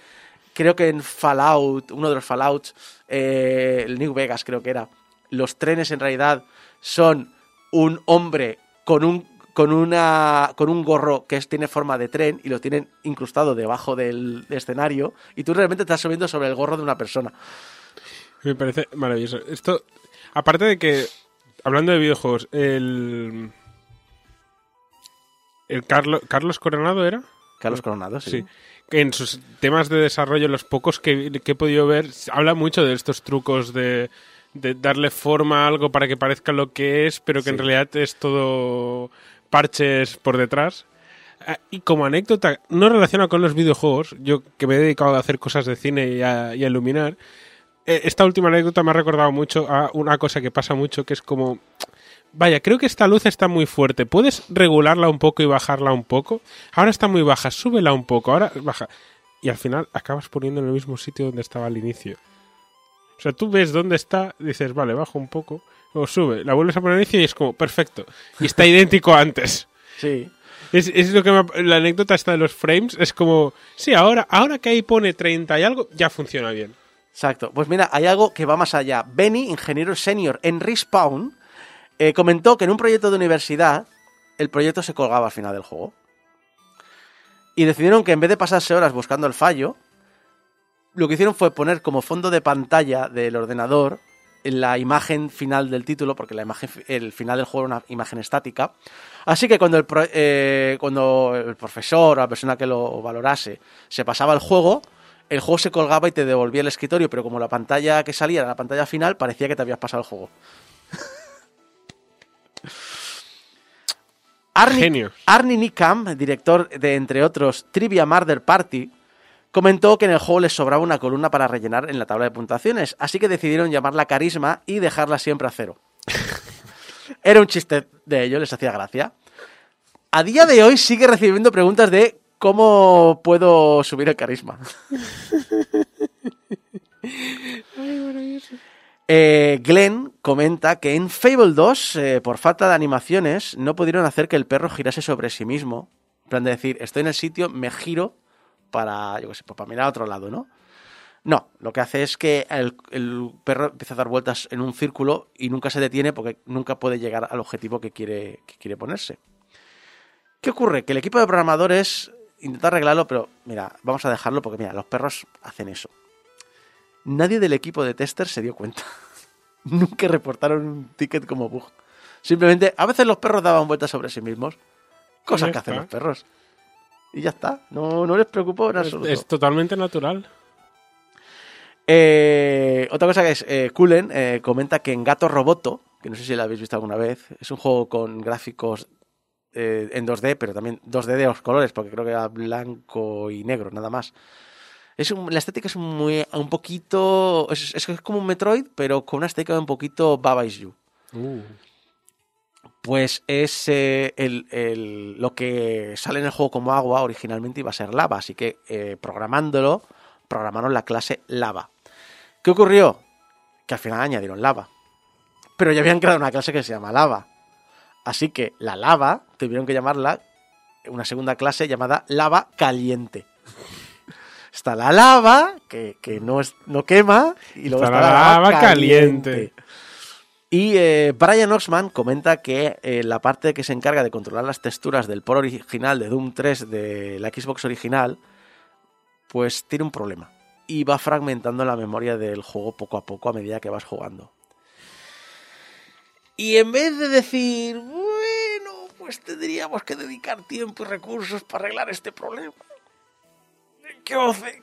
creo que en Fallout, uno de los Fallouts, eh, el New Vegas creo que era, los trenes en realidad son un hombre con un con una con un gorro que es- tiene forma de tren y lo tienen incrustado debajo del escenario y tú realmente estás subiendo sobre el gorro de una persona. Me parece maravilloso. Esto, aparte de que, hablando de videojuegos, el. El Carlo- Carlos Coronado era. Carlos Coronado, sí. Sí. En sus temas de desarrollo, los pocos que, que he podido ver, habla mucho de estos trucos de, de darle forma a algo para que parezca lo que es, pero que en realidad es todo parches por detrás. Ah, Y como anécdota, no relacionada con los videojuegos, yo que me he dedicado a hacer cosas de cine y a, y a iluminar, esta última anécdota me ha recordado mucho a una cosa que pasa mucho, que es como, vaya, creo que esta luz está muy fuerte, ¿puedes regularla un poco y bajarla un poco? Ahora está muy baja, súbela un poco, ahora baja. Y al final acabas poniendo en el mismo sitio donde estaba al inicio. O sea, tú ves dónde está, dices, vale, bajo un poco, o sube, la vuelves a poner al inicio y es como, perfecto. Y está idéntico a antes. Sí. Es, es lo que me la anécdota esta de los frames es como, sí, ahora, ahora que ahí pone 30 y algo, ya funciona bien. Exacto. Pues mira, hay algo que va más allá. Benny, ingeniero senior en Respawn, eh, comentó que en un proyecto de universidad el proyecto se colgaba al final del juego. Y decidieron que en vez de pasarse horas buscando el fallo, lo que hicieron fue poner como fondo de pantalla del ordenador la imagen final del título, porque la imagen, el final del juego era una imagen estática. Así que cuando el, pro- eh, cuando el profesor o la persona que lo valorase se pasaba el juego, el juego se colgaba y te devolvía el escritorio, pero como la pantalla que salía era la pantalla final, parecía que te habías pasado el juego. Arnie. Arnie Nickham, director de, entre otros, Trivia Murder Party, comentó que en el juego les sobraba una columna para rellenar en la tabla de puntuaciones, así que decidieron llamarla Carisma y dejarla siempre a cero. Era un chiste de ello, les hacía gracia. A día de hoy sigue recibiendo preguntas de cómo puedo subir el carisma. Eh, Glenn comenta que en Fable 2, eh, por falta de animaciones, no pudieron hacer que el perro girase sobre sí mismo. En plan de decir, estoy en el sitio, me giro para, yo qué sé, pues para mirar a otro lado, ¿no? No, lo que hace es que el, el perro empieza a dar vueltas en un círculo y nunca se detiene porque nunca puede llegar al objetivo que quiere, que quiere ponerse. ¿Qué ocurre? Que el equipo de programadores intenta arreglarlo, pero mira, vamos a dejarlo porque mira, los perros hacen eso. Nadie del equipo de testers se dio cuenta. Nunca reportaron un ticket como bug. Simplemente, a veces los perros daban vueltas sobre sí mismos. Cosas que hacen los perros. Y ya está. No, no les preocupó en Es, absoluto. es totalmente natural. Eh, otra cosa que es, eh, Kulen eh, comenta que en Gato Roboto, que no sé si la habéis visto alguna vez, es un juego con gráficos eh, en 2D, pero también 2D de los colores, porque creo que era blanco y negro, nada más. Es un- la estética es muy, un poquito. Es, es- como un Metroid, pero con una estética un poquito Baba Is You. Uh. Pues es eh, el, el- lo que sale en el juego como agua originalmente iba a ser lava, así que eh, programándolo, programaron la clase lava. ¿Qué ocurrió? Que al final añadieron lava. Pero ya habían creado una clase que se llama lava. Así que la lava tuvieron que llamarla una segunda clase llamada lava caliente. Está la lava, que, que no, es, no quema, y luego Está está, la la lava lava caliente. caliente. Y eh, Brian Oxman comenta que eh, la parte que se encarga de controlar las texturas del port original de Doom 3 de la Xbox original, pues tiene un problema. Y va fragmentando la memoria del juego poco a poco a medida que vas jugando. Y en vez de decir, bueno, pues tendríamos que dedicar tiempo y recursos para arreglar este problema.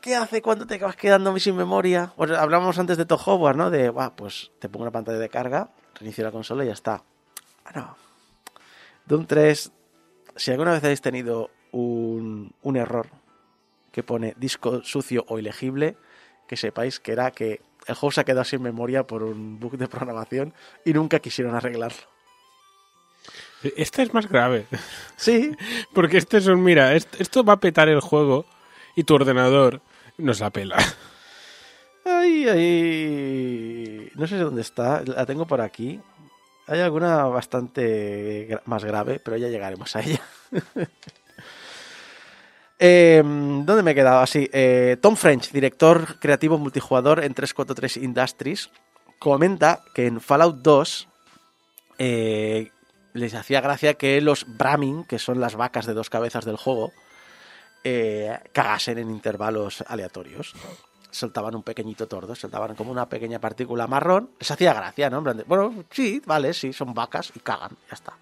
¿Qué hace, cuando te vas quedando sin memoria? Pues hablamos antes de Todd Howard, ¿no? De, "Buah, pues te pongo una pantalla de carga, reinicio la consola y ya está. Ah, no. Doom 3, si alguna vez habéis tenido un, un error que pone disco sucio o ilegible, que sepáis que era que el juego se ha quedado sin memoria por un bug de programación y nunca quisieron arreglarlo. Este es más grave. Sí, Porque este es un, mira, est- esto va a petar el juego y tu ordenador nos la pela. Ay, ay. No sé dónde está. La tengo por aquí. Hay alguna bastante más grave, pero ya llegaremos a ella. Eh, ¿Dónde me he quedado? Así, eh, Tom French, director creativo multijugador en 343 Industries, comenta que en Fallout 2 eh, les hacía gracia que los Brahmin, que son las vacas de dos cabezas del juego, eh, cagasen en intervalos aleatorios soltaban un pequeñito tordo, soltaban como una pequeña partícula marrón. Les hacía gracia, ¿no? Bueno, sí, vale, sí, son vacas y cagan, ya está.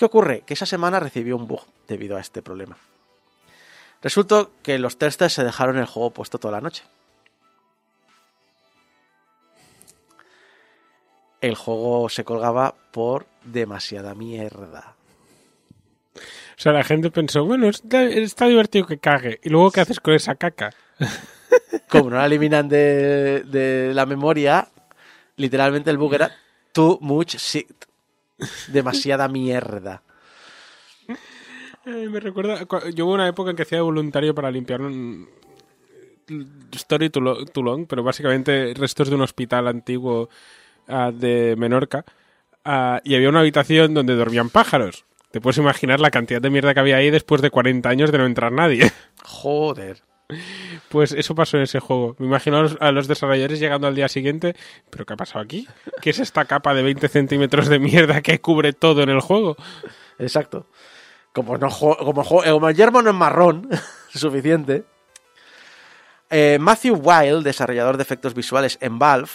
¿Qué ocurre? Que esa semana recibió un bug debido a este problema. Resultó que los testers se dejaron el juego puesto toda la noche. El juego se colgaba por demasiada mierda. O sea, la gente pensó, bueno, está, está divertido que cague. ¿Y luego qué haces con esa caca? como no la eliminan de, de la memoria, literalmente el bug era too much shit. Demasiada mierda. Eh, me recuerda, yo hubo una época en que hacía de voluntario para limpiar un story too lo- too long, pero básicamente restos de un hospital antiguo ah, de Menorca ah, y había una habitación donde dormían pájaros. Te puedes imaginar la cantidad de mierda que había ahí después de 40 años de no entrar nadie. Joder. Pues eso pasó en ese juego. Me imagino a los, desarrolladores llegando al día siguiente. ¿Pero qué ha pasado aquí? ¿Qué es esta capa de 20 centímetros de mierda que cubre todo en el juego? Exacto. Como, no, como, como el yermo no es marrón, suficiente. Eh, Matthew Wild, desarrollador de efectos visuales en Valve,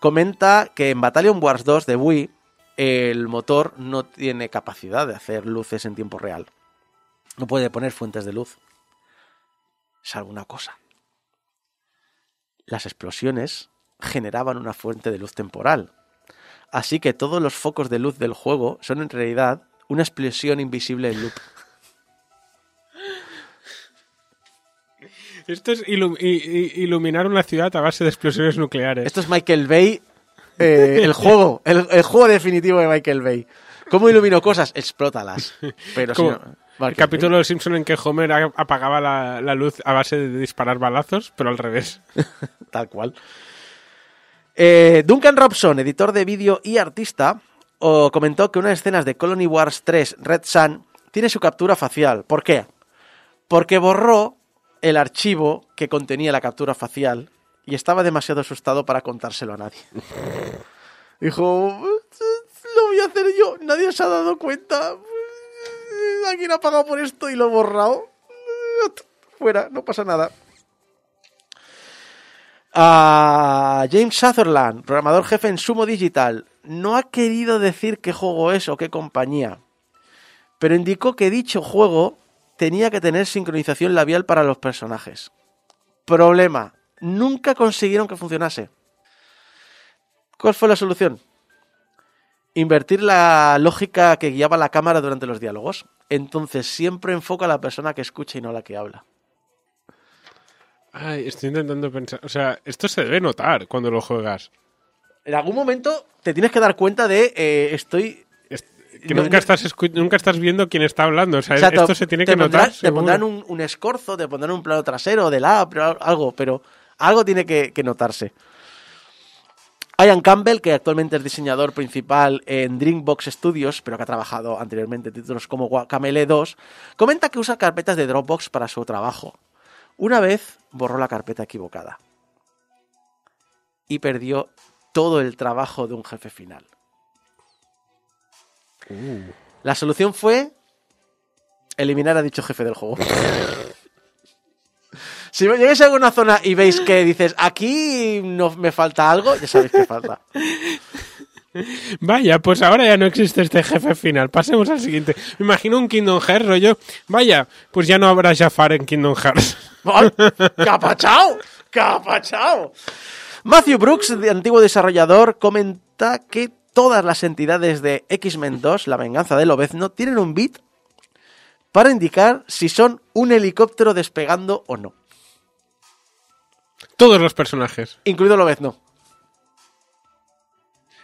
comenta que en Battalion Wars 2 de Wii el motor no tiene capacidad de hacer luces en tiempo real. No puede poner fuentes de luz. Salvo una cosa. Las explosiones generaban una fuente de luz temporal. Así que todos los focos de luz del juego son en realidad una explosión invisible en loop. Esto es iluminar una ciudad a base de explosiones nucleares. Esto es Michael Bay, eh, el juego, el, el juego definitivo de Michael Bay. ¿Cómo ilumino cosas? Explótalas. Pero si no- el capítulo de Simpson en que Homer apagaba la, la luz a base de disparar balazos, pero al revés. Tal cual. Eh, Duncan Robson, editor de vídeo y artista, o comentó que una de escenas de Colony Wars 3 Red Sun tiene su captura facial. ¿Por qué? Porque borró el archivo que contenía la captura facial y estaba demasiado asustado para contárselo a nadie. Dijo, lo voy a hacer yo, nadie se ha dado cuenta. Alguien ha pagado por esto y lo he borrado. Fuera, no pasa nada. A James Sutherland, programador jefe en Sumo Digital, no ha querido decir qué juego es o qué compañía, pero indicó que dicho juego tenía que tener sincronización labial para los personajes. Problema, nunca consiguieron que funcionase. ¿Cuál fue la solución? Invertir la lógica que guiaba la cámara durante los diálogos. Entonces siempre enfoca a la persona que escucha y no a la que habla. Ay, estoy intentando pensar. O sea, esto se debe notar cuando lo juegas. En algún momento te tienes que dar cuenta de eh, estoy Es- que No, nunca, no- estás nunca estás viendo quién está hablando. O sea, O sea, esto te- se tiene que pondrán- notar. Te seguro. pondrán un, un escorzo, te pondrán un plano trasero app, pero algo, pero algo tiene que, que notarse. Ian Campbell, que actualmente es diseñador principal en Dreambox Studios, pero que ha trabajado anteriormente en títulos como Guacamele 2, comenta que usa carpetas de Dropbox para su trabajo. Una vez borró la carpeta equivocada y perdió todo el trabajo de un jefe final. La solución fue eliminar a dicho jefe del juego. si llegáis a alguna zona y veis que dices, aquí no me falta algo, ya sabéis que falta. Vaya, pues ahora ya no existe este jefe final. Pasemos al siguiente. Me imagino un Kingdom Hearts rollo. Vaya, pues ya no habrá Jafar en Kingdom Hearts. ¡Capachao! ¡Capachao! Matthew Brooks, de antiguo desarrollador, comenta que todas las entidades de X-Men 2, La venganza del Lobezno, tienen un bit para indicar si son un helicóptero despegando o no. Todos los personajes. Incluido Lobezno.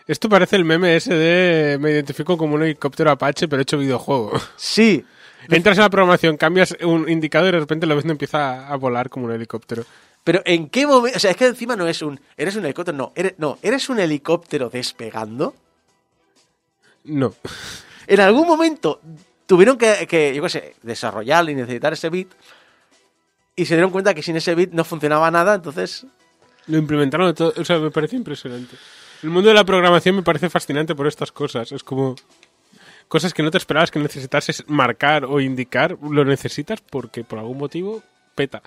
Esto parece el meme ese de me identifico como un helicóptero Apache, pero hecho videojuego. Sí. Entras en la programación, cambias un indicador y de repente ves no empieza a volar como un helicóptero. Pero ¿en qué momento? O sea, es que encima no es un... ¿Eres un helicóptero? No, eres, no, ¿eres un helicóptero despegando? No. En algún momento tuvieron que, que, yo qué sé, desarrollar y necesitar ese bit y se dieron cuenta que sin ese bit no funcionaba nada, entonces... Lo implementaron de todo. O sea, me parece impresionante. El mundo de la programación me parece fascinante por estas cosas. Es como cosas que no te esperabas que necesitases marcar o indicar. Lo necesitas porque por algún motivo peta.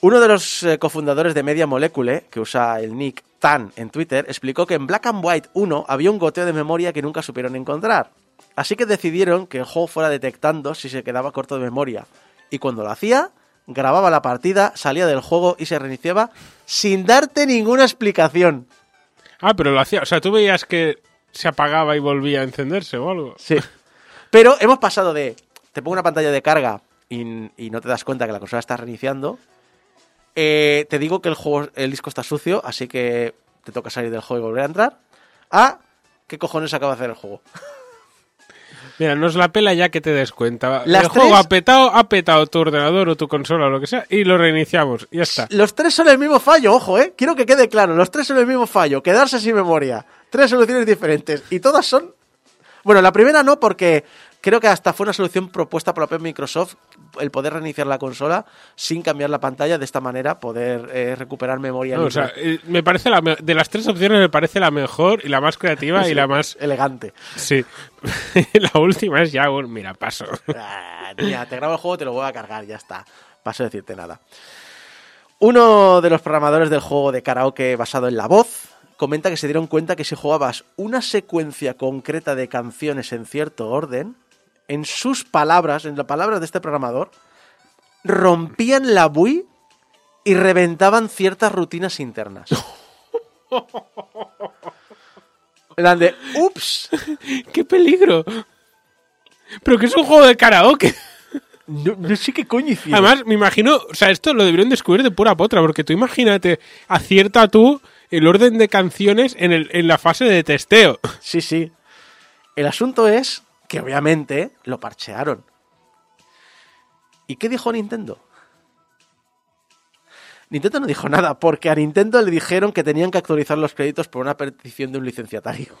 Uno de los eh, cofundadores de Media Molecule, que usa el nick Tan en Twitter, explicó que en Black and White 1 había un goteo de memoria que nunca supieron encontrar. Así que decidieron que el juego fuera detectando si se quedaba corto de memoria. Y cuando lo hacía, grababa la partida, salía del juego y se reiniciaba sin darte ninguna explicación. Ah, pero lo hacía. O sea, tú veías que se apagaba y volvía a encenderse o algo. Sí. Pero hemos pasado de. Te pongo una pantalla de carga y, y no te das cuenta que la consola está reiniciando. Eh, te digo que el juego, el disco está sucio, así que te toca salir del juego y volver a entrar. A. ¿Qué cojones acaba de hacer el juego? Mira, nos la pela ya que te des cuenta. Las el juego ha petado, ha petado tu ordenador o tu consola o lo que sea y lo reiniciamos. Ya está. Los tres son el mismo fallo, ojo, eh. Quiero que quede claro. Los tres son el mismo fallo. Quedarse sin memoria. Tres soluciones diferentes. Y todas son. Bueno, la primera no, porque creo que hasta fue una solución propuesta por la Microsoft el poder reiniciar la consola sin cambiar la pantalla. De esta manera, poder eh, recuperar memoria. No, o sea, eh, me parece la me- de las tres opciones me parece la mejor y la más creativa y la más elegante. sí. la última es ya un mira paso. Ah, tía, te grabo el juego, te lo voy a cargar, ya está. Paso a decirte nada. Uno de los programadores del juego de karaoke basado en la voz comenta que se dieron cuenta que si jugabas una secuencia concreta de canciones en cierto orden, en sus palabras, en las palabras de este programador, rompían la bui y reventaban ciertas rutinas internas. En plan de, ups, ¡Qué peligro! Pero que es un juego de karaoke. no, no sé qué coño hicieron. Además, me imagino, o sea, esto lo debieron descubrir de pura potra, porque tú imagínate, acierta tú el orden de canciones en, el, en la fase de testeo. Sí, sí. El asunto es que obviamente lo parchearon. ¿Y qué dijo Nintendo? Nintendo no dijo nada, porque a Nintendo le dijeron que tenían que actualizar los créditos por una petición de un licenciatario.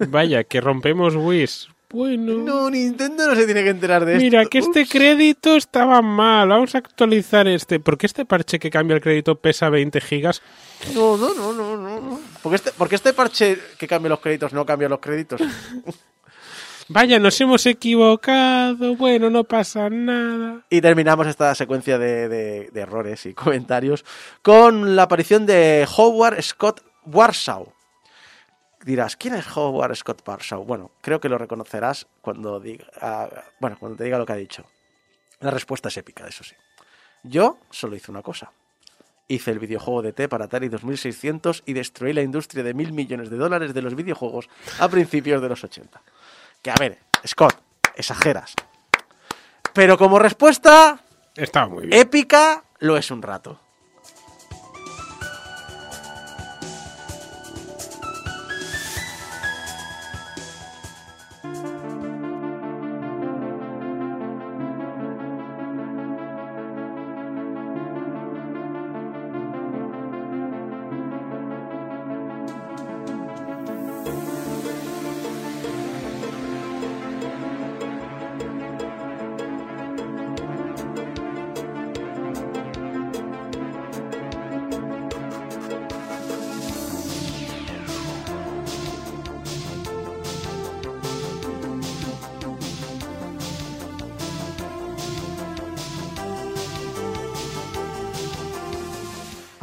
Vaya, que rompemos Wish. Bueno. No, Nintendo no se tiene que enterar de esto. Mira, que este Ups. crédito estaba mal. Vamos a actualizar este. ¿Por qué este parche que cambia el crédito pesa 20 gigas? No, no, no, no, no. no. Porque este, porque este parche que cambia los créditos no cambia los créditos. Vaya, nos hemos equivocado. Bueno, no pasa nada. Y terminamos esta secuencia de, de- de errores y comentarios con la aparición de Howard Scott Warsaw. Dirás, ¿quién es Howard Scott Warsaw? Bueno, creo que lo reconocerás cuando diga, ah, bueno, cuando te diga lo que ha dicho. La respuesta es épica, eso sí. Yo solo hice una cosa. Hice el videojuego de T para Atari 2600 y destruí la industria de mil millones de dólares de los videojuegos a principios de los 80. Que a ver, Scott, exageras. Pero como respuesta, Estaba muy bien. épica lo es un rato.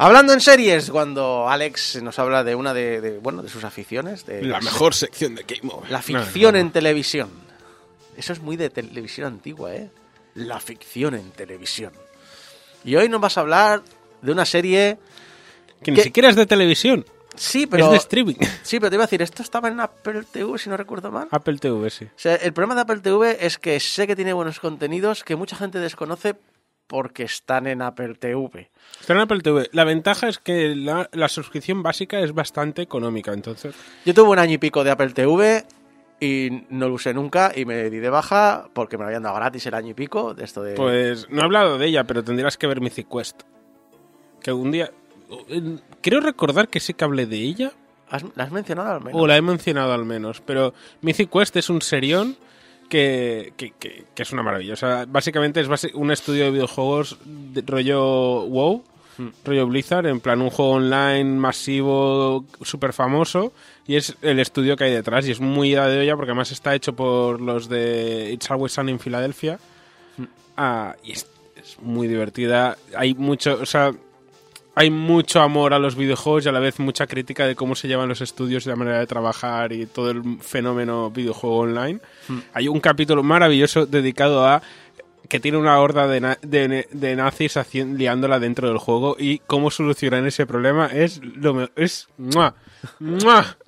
Hablando en series, cuando Alex nos habla de una de, de, bueno, de sus aficiones, de La mejor sección de Game Over. la ficción en televisión. Eso es muy de televisión antigua, ¿eh? La ficción en televisión. Y hoy nos vas a hablar de una serie... Que ni siquiera es de televisión, Sí, pero... es de streaming. Sí, pero te iba a decir, esto estaba en Apple TV, si no recuerdo mal. Apple TV, sí. O sea, el problema de Apple TV es que sé que tiene buenos contenidos que mucha gente desconoce porque están en Apple TV. Está en Apple TV. La ventaja es que la, la suscripción básica es bastante económica, entonces... Yo tuve un año y pico de Apple TV y no lo usé nunca y me di de baja porque me lo habían dado gratis el año y pico de esto de... Pues no he hablado de ella, pero tendrías que ver Mythic Quest. Que un día... Creo recordar que sí que hablé de ella, ¿Has, ¿La has mencionado al menos? o la he mencionado al menos, pero Mythic Quest es un serión que, que, que- que es una maravilla. O sea, básicamente es un estudio de videojuegos de rollo WoW, rollo Blizzard, en plan un juego online masivo, súper famoso, y es el estudio que hay detrás, y es muy ida de olla porque además está hecho por los de It's Always Sunny en Filadelfia, Ah, y es, es muy divertida. Hay mucho, o sea, hay mucho amor a los videojuegos y a la vez mucha crítica de cómo se llevan los estudios y la manera de trabajar y todo el fenómeno videojuego online. Hay un capítulo maravilloso dedicado a que tiene una horda de, na- de- de nazis liándola dentro del juego y cómo solucionan ese problema es lo es ¡mua! ¡mua!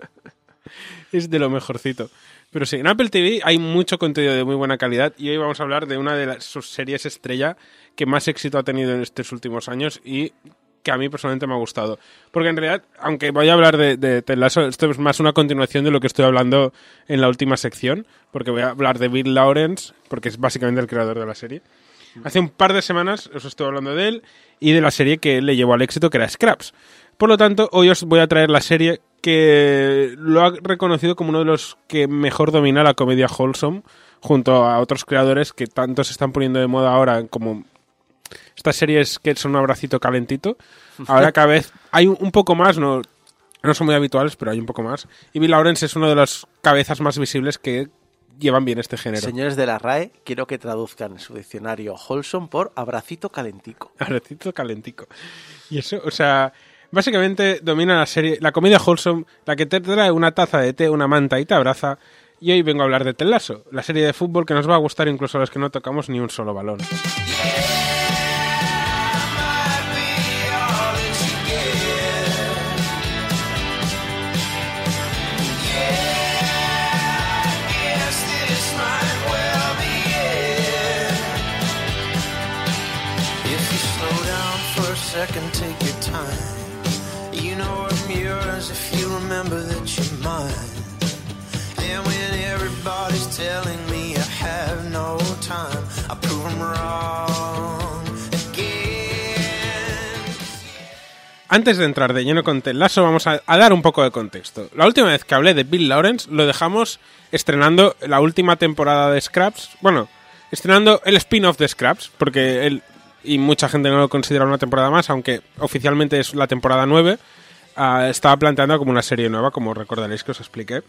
es de lo mejorcito. Pero sí, en Apple TV hay mucho contenido de muy buena calidad y hoy vamos a hablar de una de las, sus series estrella que más éxito ha tenido en estos últimos años y que a mí personalmente me ha gustado. Porque en realidad, aunque voy a hablar de, de esto es más una continuación de lo que estoy hablando en la última sección, porque voy a hablar de Bill Lawrence, porque es básicamente el creador de la serie. Hace un par de semanas os estoy hablando de él y de la serie que le llevó al éxito, que era Scraps. Por lo tanto, hoy os voy a traer la serie que lo ha reconocido como uno de los que mejor domina la comedia wholesome, junto a otros creadores que tanto se están poniendo de moda ahora como estas series que son un abracito calentito. Ahora cada vez hay un, poco más, no, no son muy habituales, pero hay un poco más. Y Bill Lawrence es uno de las cabezas más visibles que llevan bien este género. Señores de la RAE, quiero que traduzcan su diccionario Holson por abracito calentico. Abracito calentico. Y eso, o sea, básicamente domina la serie, la comedia wholesome, la que te trae una taza de té, una manta y te abraza. Y hoy vengo a hablar de Ted Lasso, la serie de fútbol que nos va a gustar incluso a los que no tocamos ni un solo balón. Antes de entrar de lleno con Ted Lasso, vamos a, a dar un poco de contexto. La última vez que hablé de Bill Lawrence lo dejamos estrenando la última temporada de Scraps. Bueno, estrenando el spin-off de Scraps, porque él y mucha gente no lo considera una temporada más, aunque oficialmente es la temporada 9. ah, estaba planteando como una serie nueva, como recordaréis que os expliqué.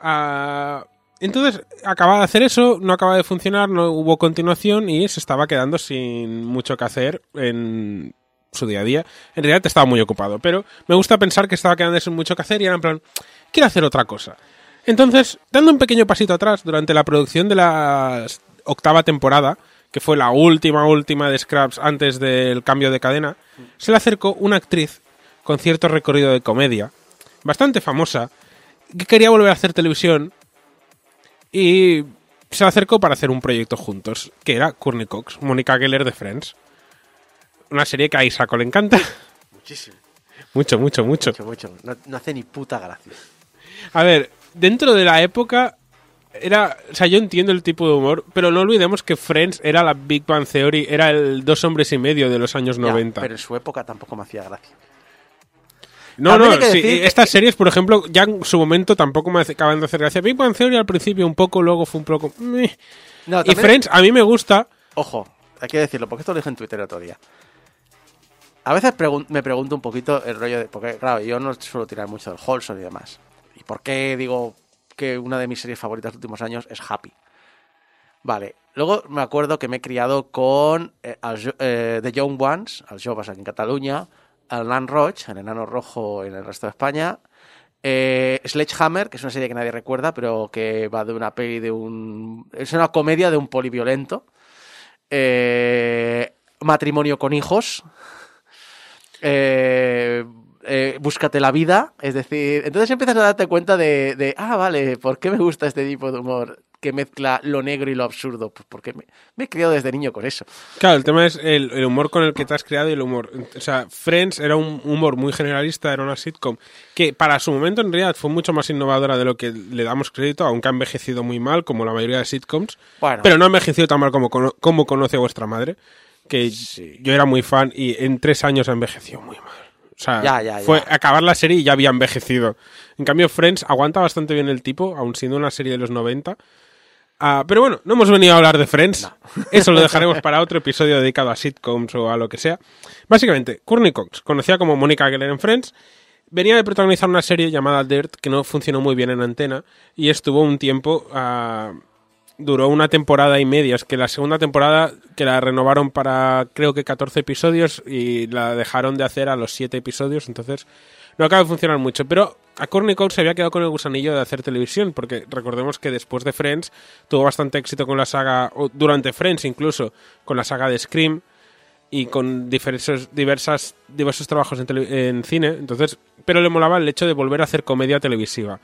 Ah, entonces, acaba de hacer eso, no acaba de funcionar, no hubo continuación y se estaba quedando sin mucho que hacer en su día a día. En realidad estaba muy ocupado, pero me gusta pensar que estaba quedando sin mucho que hacer y era en plan, quiero hacer otra cosa. Entonces, dando un pequeño pasito atrás, durante la producción de la octava temporada, que fue la última, última de Scraps antes del cambio de cadena, se le acercó una actriz con cierto recorrido de comedia, bastante famosa, que quería volver a hacer televisión y se acercó para hacer un proyecto juntos, que era Courtney Cox, Mónica Geller de Friends. Una serie que a Isaco le encanta. Muchísimo. Mucho, mucho, mucho. Mucho, mucho. No, no hace ni puta gracia. A ver, dentro de la época era, o sea, yo entiendo el tipo de humor, pero no olvidemos que Friends era la Big Bang Theory, era el dos hombres y medio de los años Ya, 90. pero en su época tampoco me hacía gracia. No, no, sí, que- estas series, por ejemplo, ya en su momento tampoco me acaban de hacer gracia. Big Bang Theory al principio un poco, luego fue un poco... No, Y Friends a mí me gusta, Ojo, hay que decirlo, porque esto lo dije en Twitter el otro día. A veces pregun- me pregunto un poquito el rollo de. Porque, claro, yo no suelo tirar mucho del Holson y demás. ¿Y por qué digo que una de mis series favoritas de los últimos años es Happy? Vale, luego me acuerdo que me he criado con eh, eh, The Young Ones, els joves aquí en Cataluña, Alan Roach, el enano rojo en el resto de España. Eh, Sledgehammer, que es una serie que nadie recuerda, pero que va de una peli de un. Es una comedia de un poliviolento. Eh, matrimonio con hijos. Eh, eh, búscate la vida. Es decir, entonces empiezas a darte cuenta de, ah, vale, ¿por qué me gusta este tipo de humor que mezcla lo negro y lo absurdo? Pues porque me, me he criado desde niño con eso. Claro, el tema es el, el humor con el que te has creado y el humor. O sea, Friends era un humor muy generalista, era una sitcom que para su momento en realidad fue mucho más innovadora de lo que le damos crédito, aunque ha envejecido muy mal, como la mayoría de sitcoms. Bueno. Pero no ha envejecido tan mal como, como conoce vuestra madre. Que Sí. yo era muy fan y en tres años ha envejecido muy mal. O sea, Ya, ya, fue acabar la serie y ya había envejecido. En cambio, Friends aguanta bastante bien el tipo, aun siendo una serie de los 90. Ah, pero bueno, no hemos venido a hablar de Friends. Eso lo dejaremos para otro episodio dedicado a sitcoms o a lo que sea. Básicamente, Courtney Cox, conocida como Mónica Geller en Friends, venía de protagonizar una serie llamada Dirt que no funcionó muy bien en antena y estuvo un tiempo. ah, duró una temporada y media. Es que la segunda temporada que la renovaron para creo que 14 episodios y la dejaron de hacer a los 7 episodios. Entonces no acaba de funcionar mucho. Pero a Courtney Cox se había quedado con el gusanillo de hacer televisión. Porque recordemos que después de Friends tuvo bastante éxito con la saga, o durante Friends incluso, con la saga de Scream y con diversos, diversas, diversos trabajos en, en cine. Entonces, pero le molaba el hecho de volver a hacer comedia televisiva.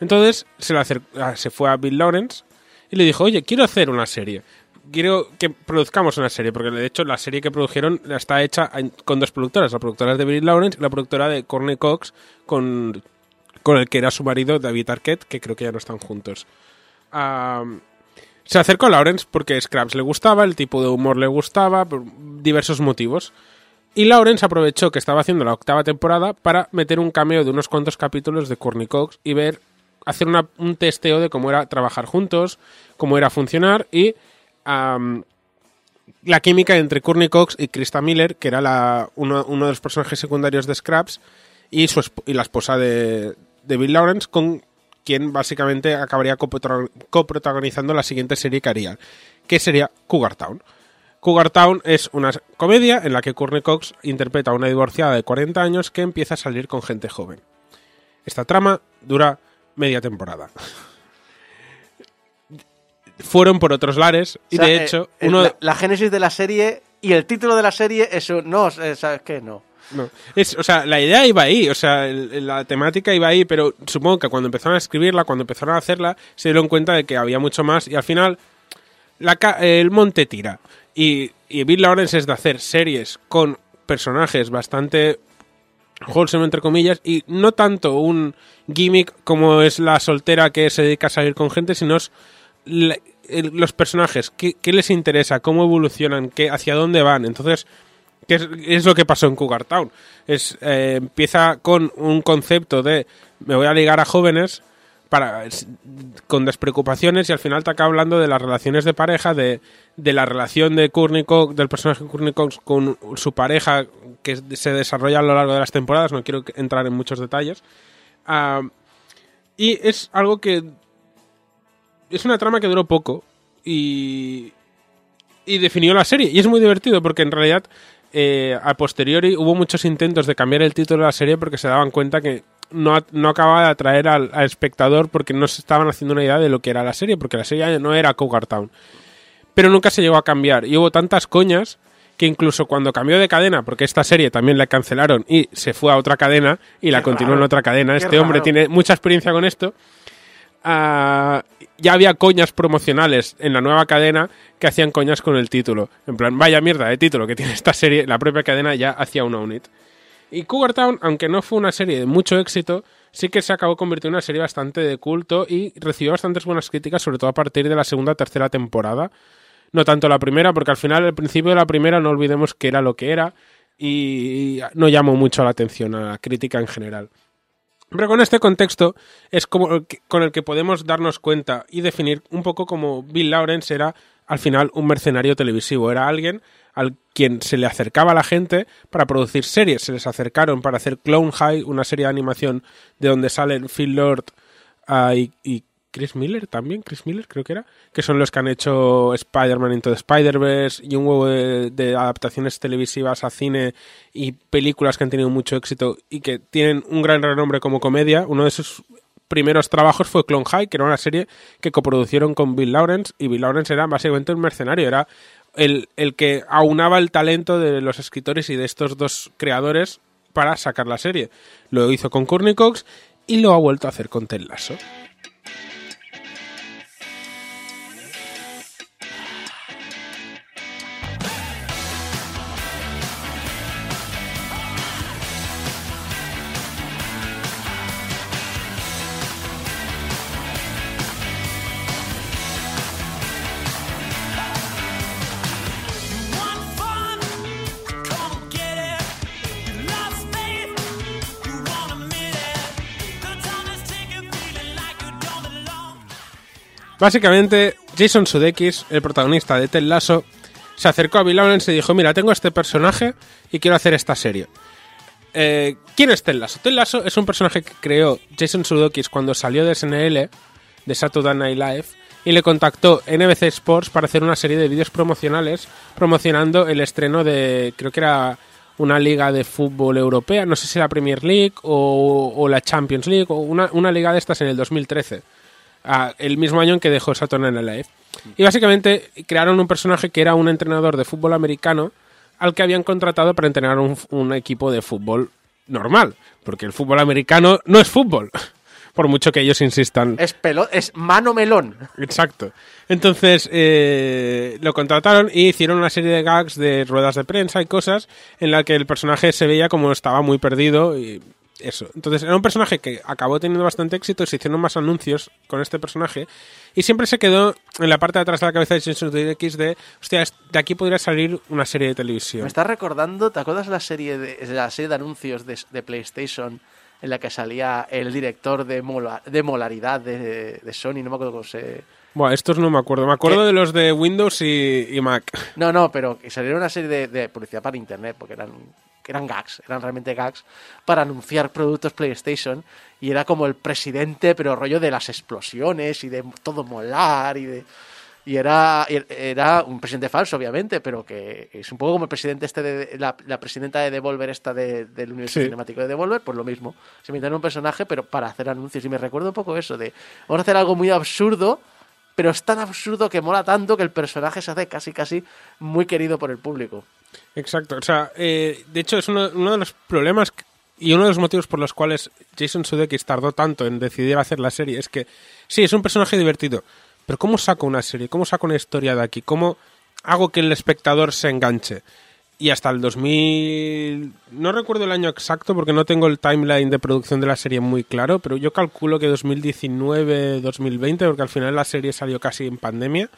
Entonces se, le acer- ah, se fue a Bill Lawrence y le dijo, oye, quiero hacer una serie. Quiero que produzcamos una serie, porque de hecho la serie que produjeron está hecha con dos productoras. La productora de Bill Lawrence y la productora de Courtney Cox con, con el que era su marido David Arquette, que creo que ya no están juntos. Se acercó a Lawrence porque Scraps le gustaba, el tipo de humor le gustaba, por diversos motivos. Y Lawrence aprovechó que estaba haciendo la octava temporada para meter un cameo de unos cuantos capítulos de Courtney Cox y ver, hacer una- un testeo de cómo era trabajar juntos, cómo era funcionar y la química entre Courtney Cox y Krista Miller, que era uno, de los personajes secundarios de Scraps, y, su, y la esposa de, de Bill Lawrence, con quien básicamente acabaría coprotagonizando la siguiente serie que haría, que sería Cougar Town. Cougar Town es una comedia en la que Courtney Cox interpreta a una divorciada de 40 años que empieza a salir con gente joven. Esta trama dura media temporada. Fueron por otros lares y O sea, de eh, hecho eh, uno la, la génesis de la serie y el título de la serie es un... No, ¿sabes qué? No. No. Es, o sea, la idea iba ahí, o sea, el- la temática iba ahí, pero supongo que cuando empezaron a escribirla, cuando empezaron a hacerla, se dieron cuenta de que había mucho más y al final la ca- el monte tira. Y, y Bill Lawrence es de hacer series con personajes bastante wholesome, entre comillas, y no tanto un gimmick como es la soltera que se dedica a salir con gente, sino es los personajes, qué, les interesa, cómo evolucionan, qué, hacia dónde van. Entonces, ¿Qué es, lo que pasó en Cougar Town? Es, eh, empieza con un concepto de me voy a ligar a jóvenes para, con despreocupaciones y al final te acaba hablando de las relaciones de pareja, de, de la relación de Cox, del personaje Cox con su pareja que se desarrolla a lo largo de las temporadas, no quiero entrar en muchos detalles. Ah, y es algo que es una trama que duró poco y, y definió la serie. Y es muy divertido porque en realidad eh, a posteriori hubo muchos intentos de cambiar el título de la serie porque se daban cuenta que no, no acababa de atraer al, al espectador porque no se estaban haciendo una idea de lo que era la serie, porque la serie no era Cougar Town. Pero nunca se llegó a cambiar. Y hubo tantas coñas que incluso cuando cambió de cadena, porque esta serie también la cancelaron y se fue a otra cadena y la Qué continuó raro. en otra cadena, Qué este hombre tiene mucha experiencia con esto. Ah, ya había coñas promocionales en la nueva cadena que hacían coñas con el título. En plan, vaya mierda de título que tiene esta serie, la propia cadena ya hacía una unit. Y Cougar Town, aunque no fue una serie de mucho éxito, sí que se acabó convirtiendo en una serie bastante de culto y recibió bastantes buenas críticas, sobre todo a partir de la segunda o tercera temporada. No tanto la primera, porque al final, al principio de la primera, no olvidemos que era lo que era y no llamó mucho la atención a la crítica en general. Pero con este contexto es como que- con el que podemos darnos cuenta y definir un poco como Bill Lawrence era al final un mercenario televisivo. Era alguien al quien se le acercaba a la gente para producir series. Se les acercaron para hacer Clone High, una serie de animación de donde salen Phil Lord ah, y Chris Miller también, Chris Miller creo que era, que son los que han hecho Spider-Man Into the Spider-Verse y un huevo de, adaptaciones televisivas a cine y películas que han tenido mucho éxito y que tienen un gran renombre como comedia. Uno de sus primeros trabajos fue Clone High, que era una serie que coproducieron con Bill Lawrence y Bill Lawrence era básicamente un mercenario, era el, el que aunaba el talento de los escritores y de estos dos creadores para sacar la serie. Lo hizo con Courtney Cox y lo ha vuelto a hacer con Ted Lasso. Básicamente, Jason Sudeikis, el protagonista de Ted Lasso, se acercó a Bill Lawrence y dijo, mira, tengo este personaje y quiero hacer esta serie. Eh, ¿Quién es Ted Lasso? Ted Lasso es un personaje que creó Jason Sudeikis cuando salió de SNL, de Saturday Night Live, y le contactó NBC Sports para hacer una serie de vídeos promocionales promocionando el estreno de, creo que era una liga de fútbol europea, no sé si la Premier League o, o la Champions League, o una, una liga de estas en el 2013 el mismo año en que dejó Saturday Night Live. Y básicamente crearon un personaje que era un entrenador de fútbol americano al que habían contratado para entrenar un, un equipo de fútbol normal, porque el fútbol americano no es fútbol, por mucho que ellos insistan. Es, pelo, es mano melón. Exacto. Entonces eh, lo contrataron y hicieron una serie de gags de ruedas de prensa y cosas en la que el personaje se veía como estaba muy perdido y eso. Entonces era un personaje que acabó teniendo bastante éxito y se hicieron más anuncios con este personaje y siempre se quedó en la parte de atrás de la cabeza de Jason Sudeikis de, hostia, de aquí podría salir una serie de Me televisión. estás recordando, ¿te acuerdas la serie de, la serie de anuncios de, de PlayStation en la que salía el director de, mola- de molaridad de, de Sony? No me acuerdo cómo se... Bueno, estos no me acuerdo. Me acuerdo ¿Qué? de los de Windows y, y Mac. No, no, pero salieron una serie de, de publicidad para internet, porque eran, eran gags, eran realmente gags, para anunciar productos PlayStation, y era como el presidente, pero rollo de las explosiones y de todo molar y de... Y era, era un presidente falso, obviamente, pero que es un poco como el presidente este de la, la presidenta de Devolver esta de- del universo Sí. cinemático de Devolver, pues lo mismo. Se inventaron un personaje, pero para hacer anuncios. Y me recuerdo un poco eso de vamos a hacer algo muy absurdo, pero es tan absurdo que mola tanto que el personaje se hace casi casi muy querido por el público. Exacto, o sea, eh, de hecho es uno, uno de los problemas y uno de los motivos por los cuales Jason Sudeikis tardó tanto en decidir hacer la serie es que sí, es un personaje divertido, pero ¿cómo saco una serie? ¿Cómo saco una historia de aquí? ¿Cómo hago que el espectador se enganche? Y hasta el 2000... No recuerdo el año exacto porque no tengo el timeline de producción de la serie muy claro, pero yo calculo que 2019-2020, porque al final la serie salió casi en pandemia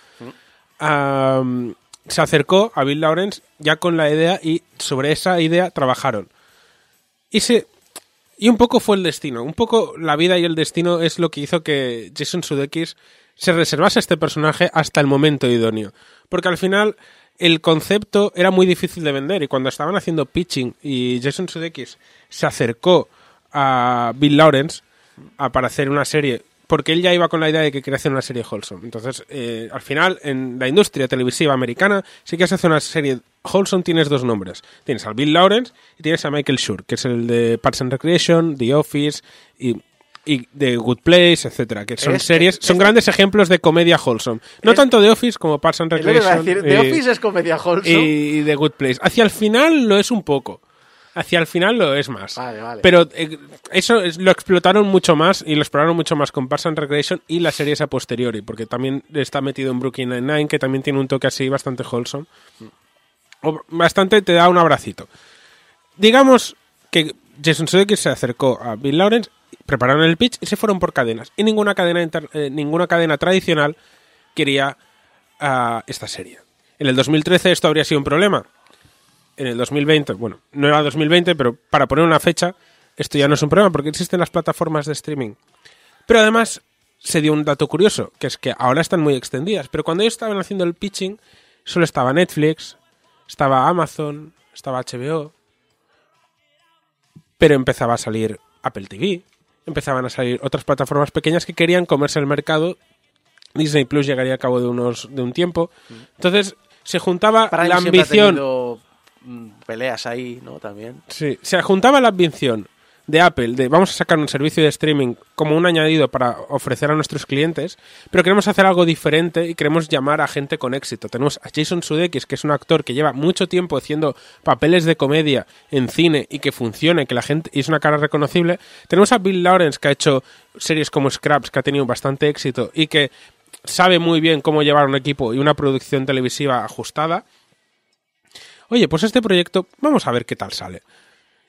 am, se acercó a Bill Lawrence ya con la idea y sobre esa idea trabajaron. Y se y un poco fue el destino, un poco la vida y el destino es lo que hizo que Jason Sudeikis se reservase este personaje hasta el momento idóneo, porque al final el concepto era muy difícil de vender y cuando estaban haciendo pitching y Jason Sudeikis se acercó a Bill Lawrence a, para hacer una serie porque él ya iba con la idea de que quería hacer una serie wholesome. Entonces, eh, al final, en la industria televisiva americana, si quieres hacer una serie wholesome, tienes dos nombres. Tienes a Bill Lawrence y tienes a Michael Schur, que es el de Parks and Recreation, The Office y, y The Good Place, etcétera, que son Es- series, son es- grandes ejemplos de comedia wholesome. No tanto The Office como Parks and Recreation. decir, The eh, Office es comedia wholesome. y The Good Place. Hacia el final lo es un poco. Hacia el final lo es más. Vale, vale. Pero eh, eso es- lo explotaron mucho más y lo exploraron mucho más con Parks and Recreation y las series a posteriori, porque también está metido en Brooklyn Nine-Nine, que también tiene un toque así bastante wholesome. O bastante te da un abracito. Digamos que Jason Sudeikis se acercó a Bill Lawrence, prepararon el pitch y se fueron por cadenas. Y ninguna cadena, inter- eh, ninguna cadena tradicional quería ah, esta serie. En el 2013 esto habría sido un problema. En el 2020, bueno, no era 2020, pero para poner una fecha, esto ya no es un problema porque existen las plataformas de streaming. Pero además se dio un dato curioso, que es que ahora están muy extendidas, pero cuando ellos estaban haciendo el pitching, solo estaba Netflix, estaba Amazon, estaba HBO, pero empezaba a salir Apple TV, empezaban a salir otras plataformas pequeñas que querían comerse el mercado. Disney Plus llegaría a cabo de unos de un tiempo. Entonces se juntaba Prime la ambición mm, peleas ahí, ¿no? También. Sí, se juntaba la ambición de Apple de vamos a sacar un servicio de streaming como un añadido para ofrecer a nuestros clientes, pero queremos hacer algo diferente y queremos llamar a gente con éxito. Tenemos a Jason Sudeikis, que es un actor que lleva mucho tiempo haciendo papeles de comedia en cine y que funciona y que la gente y es una cara reconocible. Tenemos a Bill Lawrence, que ha hecho series como Scraps, que ha tenido bastante éxito y que sabe muy bien cómo llevar un equipo y una producción televisiva ajustada. Oye, pues este proyecto, vamos a ver qué tal sale.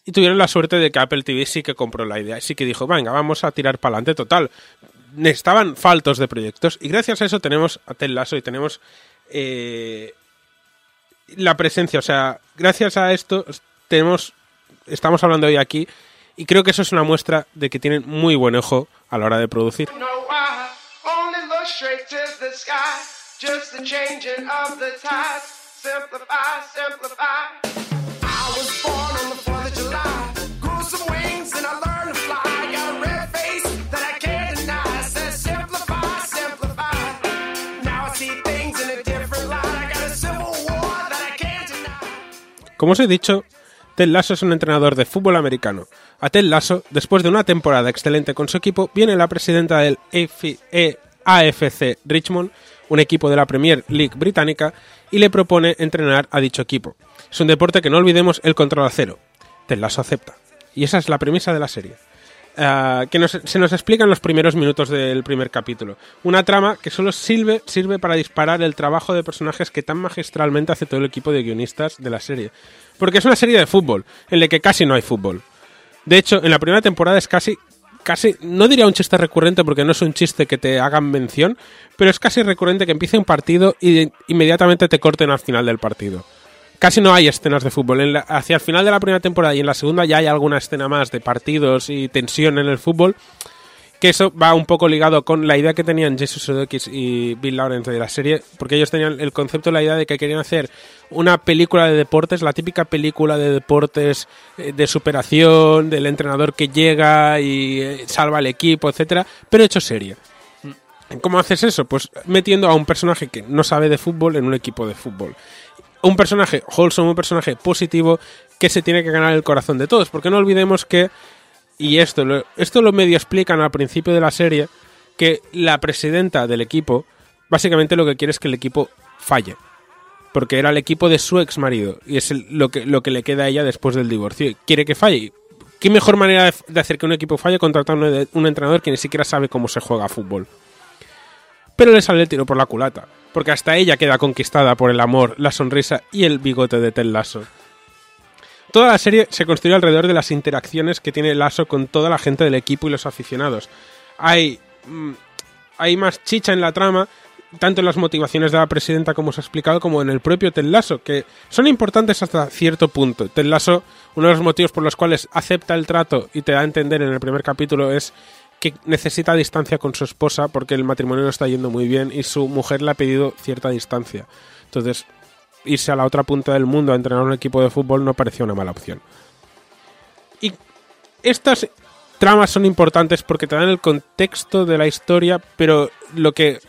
Y tuvieron la suerte de que Apple TV sí que compró la idea, sí que dijo, venga, vamos a tirar para adelante total. Estaban faltos de proyectos y gracias a eso tenemos a Ted Lasso y tenemos eh, la presencia, o sea, gracias a esto tenemos, estamos hablando hoy aquí y creo que eso es una muestra de que tienen muy buen ojo a la hora de producir. know why. Only look straight to the sky. Just the changing of the tides. Simplify, simplify. I was born on the 4th of July. Grew some wings and I learned to fly. Got a red face that I can't deny. Said simplify, simplify. Now I see things in a different light. I got a civil war that I can't deny. Como os he dicho, Ted Lasso es un entrenador de fútbol americano. A Ted Lasso, después de una temporada excelente con su equipo, viene la presidenta del eh, AFC Richmond, un equipo de la Premier League británica, y le propone entrenar a dicho equipo. Es un deporte que no olvidemos el control a cero. Ted Lasso acepta. Y esa es la premisa de la serie. Ah, que nos- se nos explica en los primeros minutos del primer capítulo. Una trama que solo sirve, sirve para disparar el trabajo de personajes que tan magistralmente hace todo el equipo de guionistas de la serie. Porque es una serie de fútbol, en la que casi no hay fútbol. De hecho, en la primera temporada es casi, casi, no diría un chiste recurrente porque no es un chiste que te hagan mención, pero es casi recurrente que empiece un partido y inmediatamente te corten al final del partido. Casi no hay escenas de fútbol. En la- hacia el final de la primera temporada y en la segunda ya hay alguna escena más de partidos y tensión en el fútbol. Que eso va un poco ligado con la idea que tenían Jesus Sudeikis y Bill Lawrence de la serie, porque ellos tenían el concepto, la idea de que querían hacer una película de deportes, la típica película de deportes eh, de superación, del entrenador que llega y eh, salva al equipo, etcétera, pero hecho serie. ¿Cómo haces eso? Pues metiendo a un personaje que no sabe de fútbol en un equipo de fútbol. Un personaje wholesome, un personaje positivo que se tiene que ganar el corazón de todos. Porque no olvidemos que, y esto lo, esto lo medio explican al principio de la serie, que la presidenta del equipo básicamente lo que quiere es que el equipo falle. Porque era el equipo de su ex marido y es lo, que, lo que le queda a ella después del divorcio. Quiere que falle. ¿Qué mejor manera de, hacer que un equipo falle contratando un, un entrenador que ni siquiera sabe cómo se juega a fútbol? pero le sale el tiro por la culata, porque hasta ella queda conquistada por el amor, la sonrisa y el bigote de Ted Lasso. Toda la serie se construye alrededor de las interacciones que tiene Lasso con toda la gente del equipo y los aficionados. Hay, mm, hay más chicha en la trama, tanto en las motivaciones de la presidenta como os he explicado, como en el propio Ted Lasso, que son importantes hasta cierto punto. Ted Lasso, uno de los motivos por los cuales acepta el trato y te da a entender en el primer capítulo es que necesita distancia con su esposa porque el matrimonio no está yendo muy bien y su mujer le ha pedido cierta distancia. Entonces, irse a la otra punta del mundo a entrenar un equipo de fútbol no parecía una mala opción. Y estas tramas son importantes porque te dan el contexto de la historia, pero lo que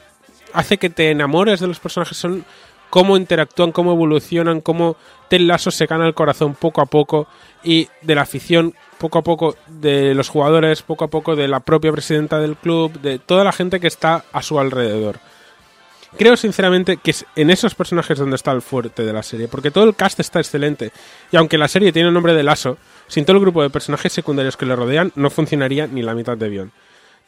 hace que te enamores de los personajes son cómo interactúan, cómo evolucionan, cómo Ted Lasso se gana el corazón poco a poco y de la afición poco a poco, de los jugadores poco a poco, de la propia presidenta del club, de toda la gente que está a su alrededor. Creo sinceramente que es en esos personajes donde está el fuerte de la serie, porque todo el cast está excelente y aunque la serie tiene el nombre de Lasso, sin todo el grupo de personajes secundarios que le rodean no funcionaría ni la mitad de bien.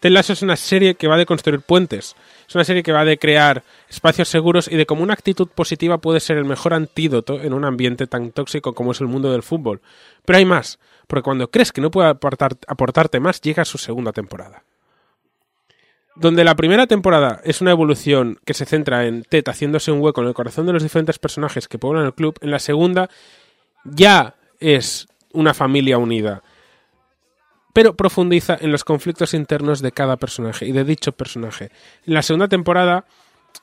Ted Lasso es una serie que va de construir puentes, es una serie que va de crear espacios seguros y de cómo una actitud positiva puede ser el mejor antídoto en un ambiente tan tóxico como es el mundo del fútbol. Pero hay más, porque cuando crees que no puede aportar- aportarte más, llega su segunda temporada. Donde la primera temporada es una evolución que se centra en Ted haciéndose un hueco en el corazón de los diferentes personajes que poblan el club, en la segunda ya es una familia unida pero profundiza en los conflictos internos de cada personaje y de dicho personaje. En la segunda temporada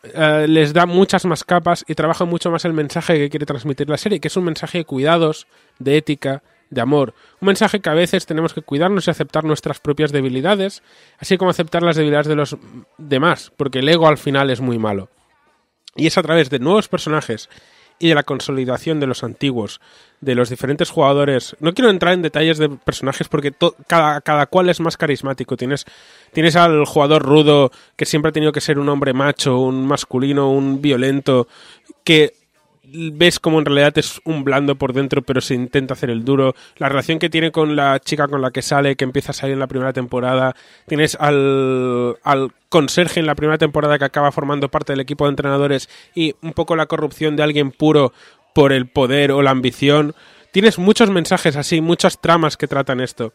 eh, les da muchas más capas y trabaja mucho más el mensaje que quiere transmitir la serie, que es un mensaje de cuidados, de ética, de amor. Un mensaje que a veces tenemos que cuidarnos y aceptar nuestras propias debilidades, así como aceptar las debilidades de los demás, porque el ego al final es muy malo. Y es a través de nuevos personajes y de la consolidación de los antiguos, de los diferentes jugadores. No quiero entrar en detalles de personajes porque cada, cada cual es más carismático. Tienes, tienes al jugador rudo que siempre ha tenido que ser un hombre macho, un masculino, un violento, que ves como en realidad es un blando por dentro, pero se intenta hacer el duro. La relación que tiene con la chica con la que sale, que empieza a salir en la primera temporada. Tienes al, al conserje en la primera temporada que acaba formando parte del equipo de entrenadores y un poco la corrupción de alguien puro por el poder o la ambición. Tienes muchos mensajes así, muchas tramas que tratan esto.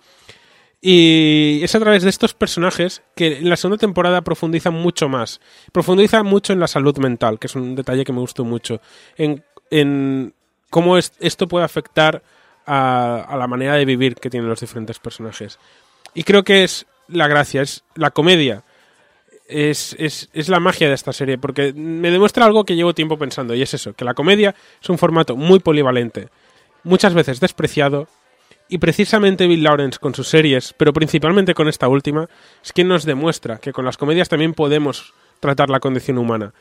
Y es a través de estos personajes que en la segunda temporada profundizan mucho más. Profundiza mucho en la salud mental, que es un detalle que me gustó mucho. En, en cómo es- esto puede afectar a, a la manera de vivir que tienen los diferentes personajes. Y creo que es la gracia, es la comedia. Es, es, es la magia de esta serie, porque me demuestra algo que llevo tiempo pensando, y es eso, que la comedia es un formato muy polivalente, muchas veces despreciado, y precisamente Bill Lawrence con sus series, pero principalmente con esta última, es quien nos demuestra que con las comedias también podemos tratar la condición humana.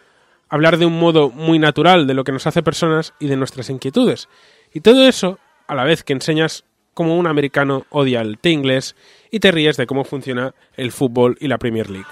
Hablar de un modo muy natural de lo que nos hace personas y de nuestras inquietudes. Y todo eso a la vez que enseñas cómo un americano odia el té inglés y te ríes de cómo funciona el fútbol y la Premier League.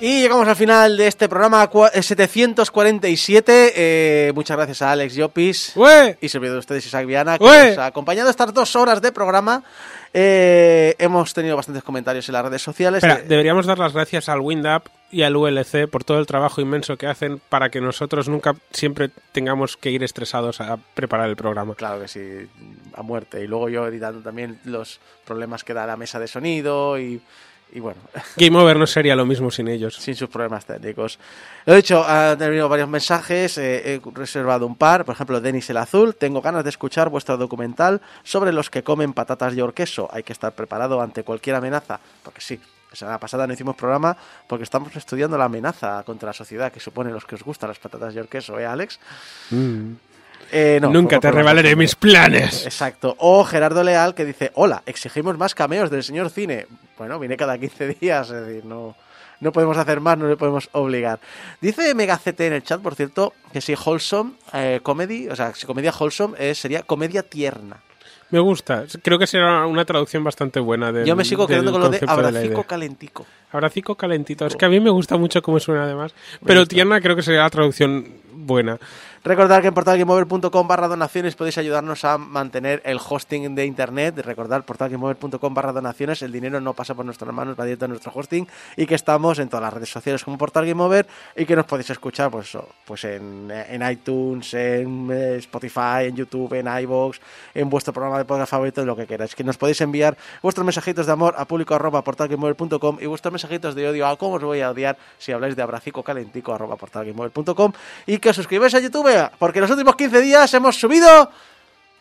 Y llegamos al final de este programa cua- eh, 747. Eh, muchas gracias a Alex Llopis ¡Ué! y servidor de ustedes Isaac Viana, que ¡Ué! nos ha acompañado estas dos horas de programa. Eh, hemos tenido bastantes comentarios en las redes sociales. Espera, Eh, deberíamos dar las gracias al WindUp y al ULC por todo el trabajo inmenso que hacen para que nosotros nunca siempre tengamos que ir estresados a preparar el programa. Claro que sí, a muerte. Y luego yo editando también los problemas que da la mesa de sonido y, y bueno, Game Over no sería lo mismo sin ellos. sin sus problemas técnicos. Lo dicho, han tenido varios mensajes, eh, he reservado un par, por ejemplo, Denis el Azul, tengo ganas de escuchar vuestro documental sobre los que comen patatas y queso. Hay que estar preparado ante cualquier amenaza, porque sí. La semana pasada no hicimos programa porque estamos estudiando la amenaza contra la sociedad que supone los que os gustan las patatas y queso, ¿eh, Alex? Eh, no, Nunca te programa. mis planes. Exacto. O Gerardo Leal que dice, hola, exigimos más cameos del señor cine. Bueno, viene cada 15 días, es decir, no, no podemos hacer más, no le podemos obligar. Dice MegaCT en el chat, por cierto, que si wholesome eh, comedy, o sea, si comedia wholesome eh, sería comedia tierna. Me gusta. Creo que será una traducción bastante buena del Yo me sigo quedando con lo de abracico calentico. Abracico calentito. Es que a mí me gusta mucho cómo suena además. Pero tierna creo que sería la traducción buena. Recordad que en portalgameover.com barra donaciones podéis ayudarnos a mantener el hosting de internet. Recordad portalgameover.com barra donaciones. El dinero no pasa por nuestras manos, va directo a nuestro hosting. Y que estamos en todas las redes sociales como Portal. Y que nos podéis escuchar pues, pues en, en iTunes, en eh, Spotify, en YouTube, en iVoox, en vuestro programa de podcast favorito, lo que queráis. Que nos podéis enviar vuestros mensajitos de amor a público arroba y vuestros mensajitos de odio a cómo os voy a odiar si habláis de abracico calentico arroba y que os suscribáis a YouTube porque en los últimos 15 días hemos subido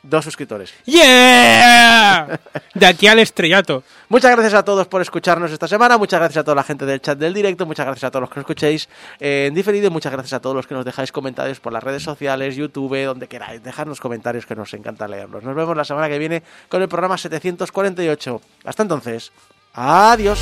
dos suscriptores. ¡Yeah! De aquí al estrellato. Muchas gracias a todos por escucharnos esta semana, muchas gracias a toda la gente del chat del directo, muchas gracias a todos los que nos escuchéis en diferido y muchas gracias a todos los que nos dejáis comentarios por las redes sociales, YouTube, donde queráis. Dejadnos comentarios que nos encanta leerlos. Nos vemos la semana que viene con el programa 748. Hasta entonces, adiós.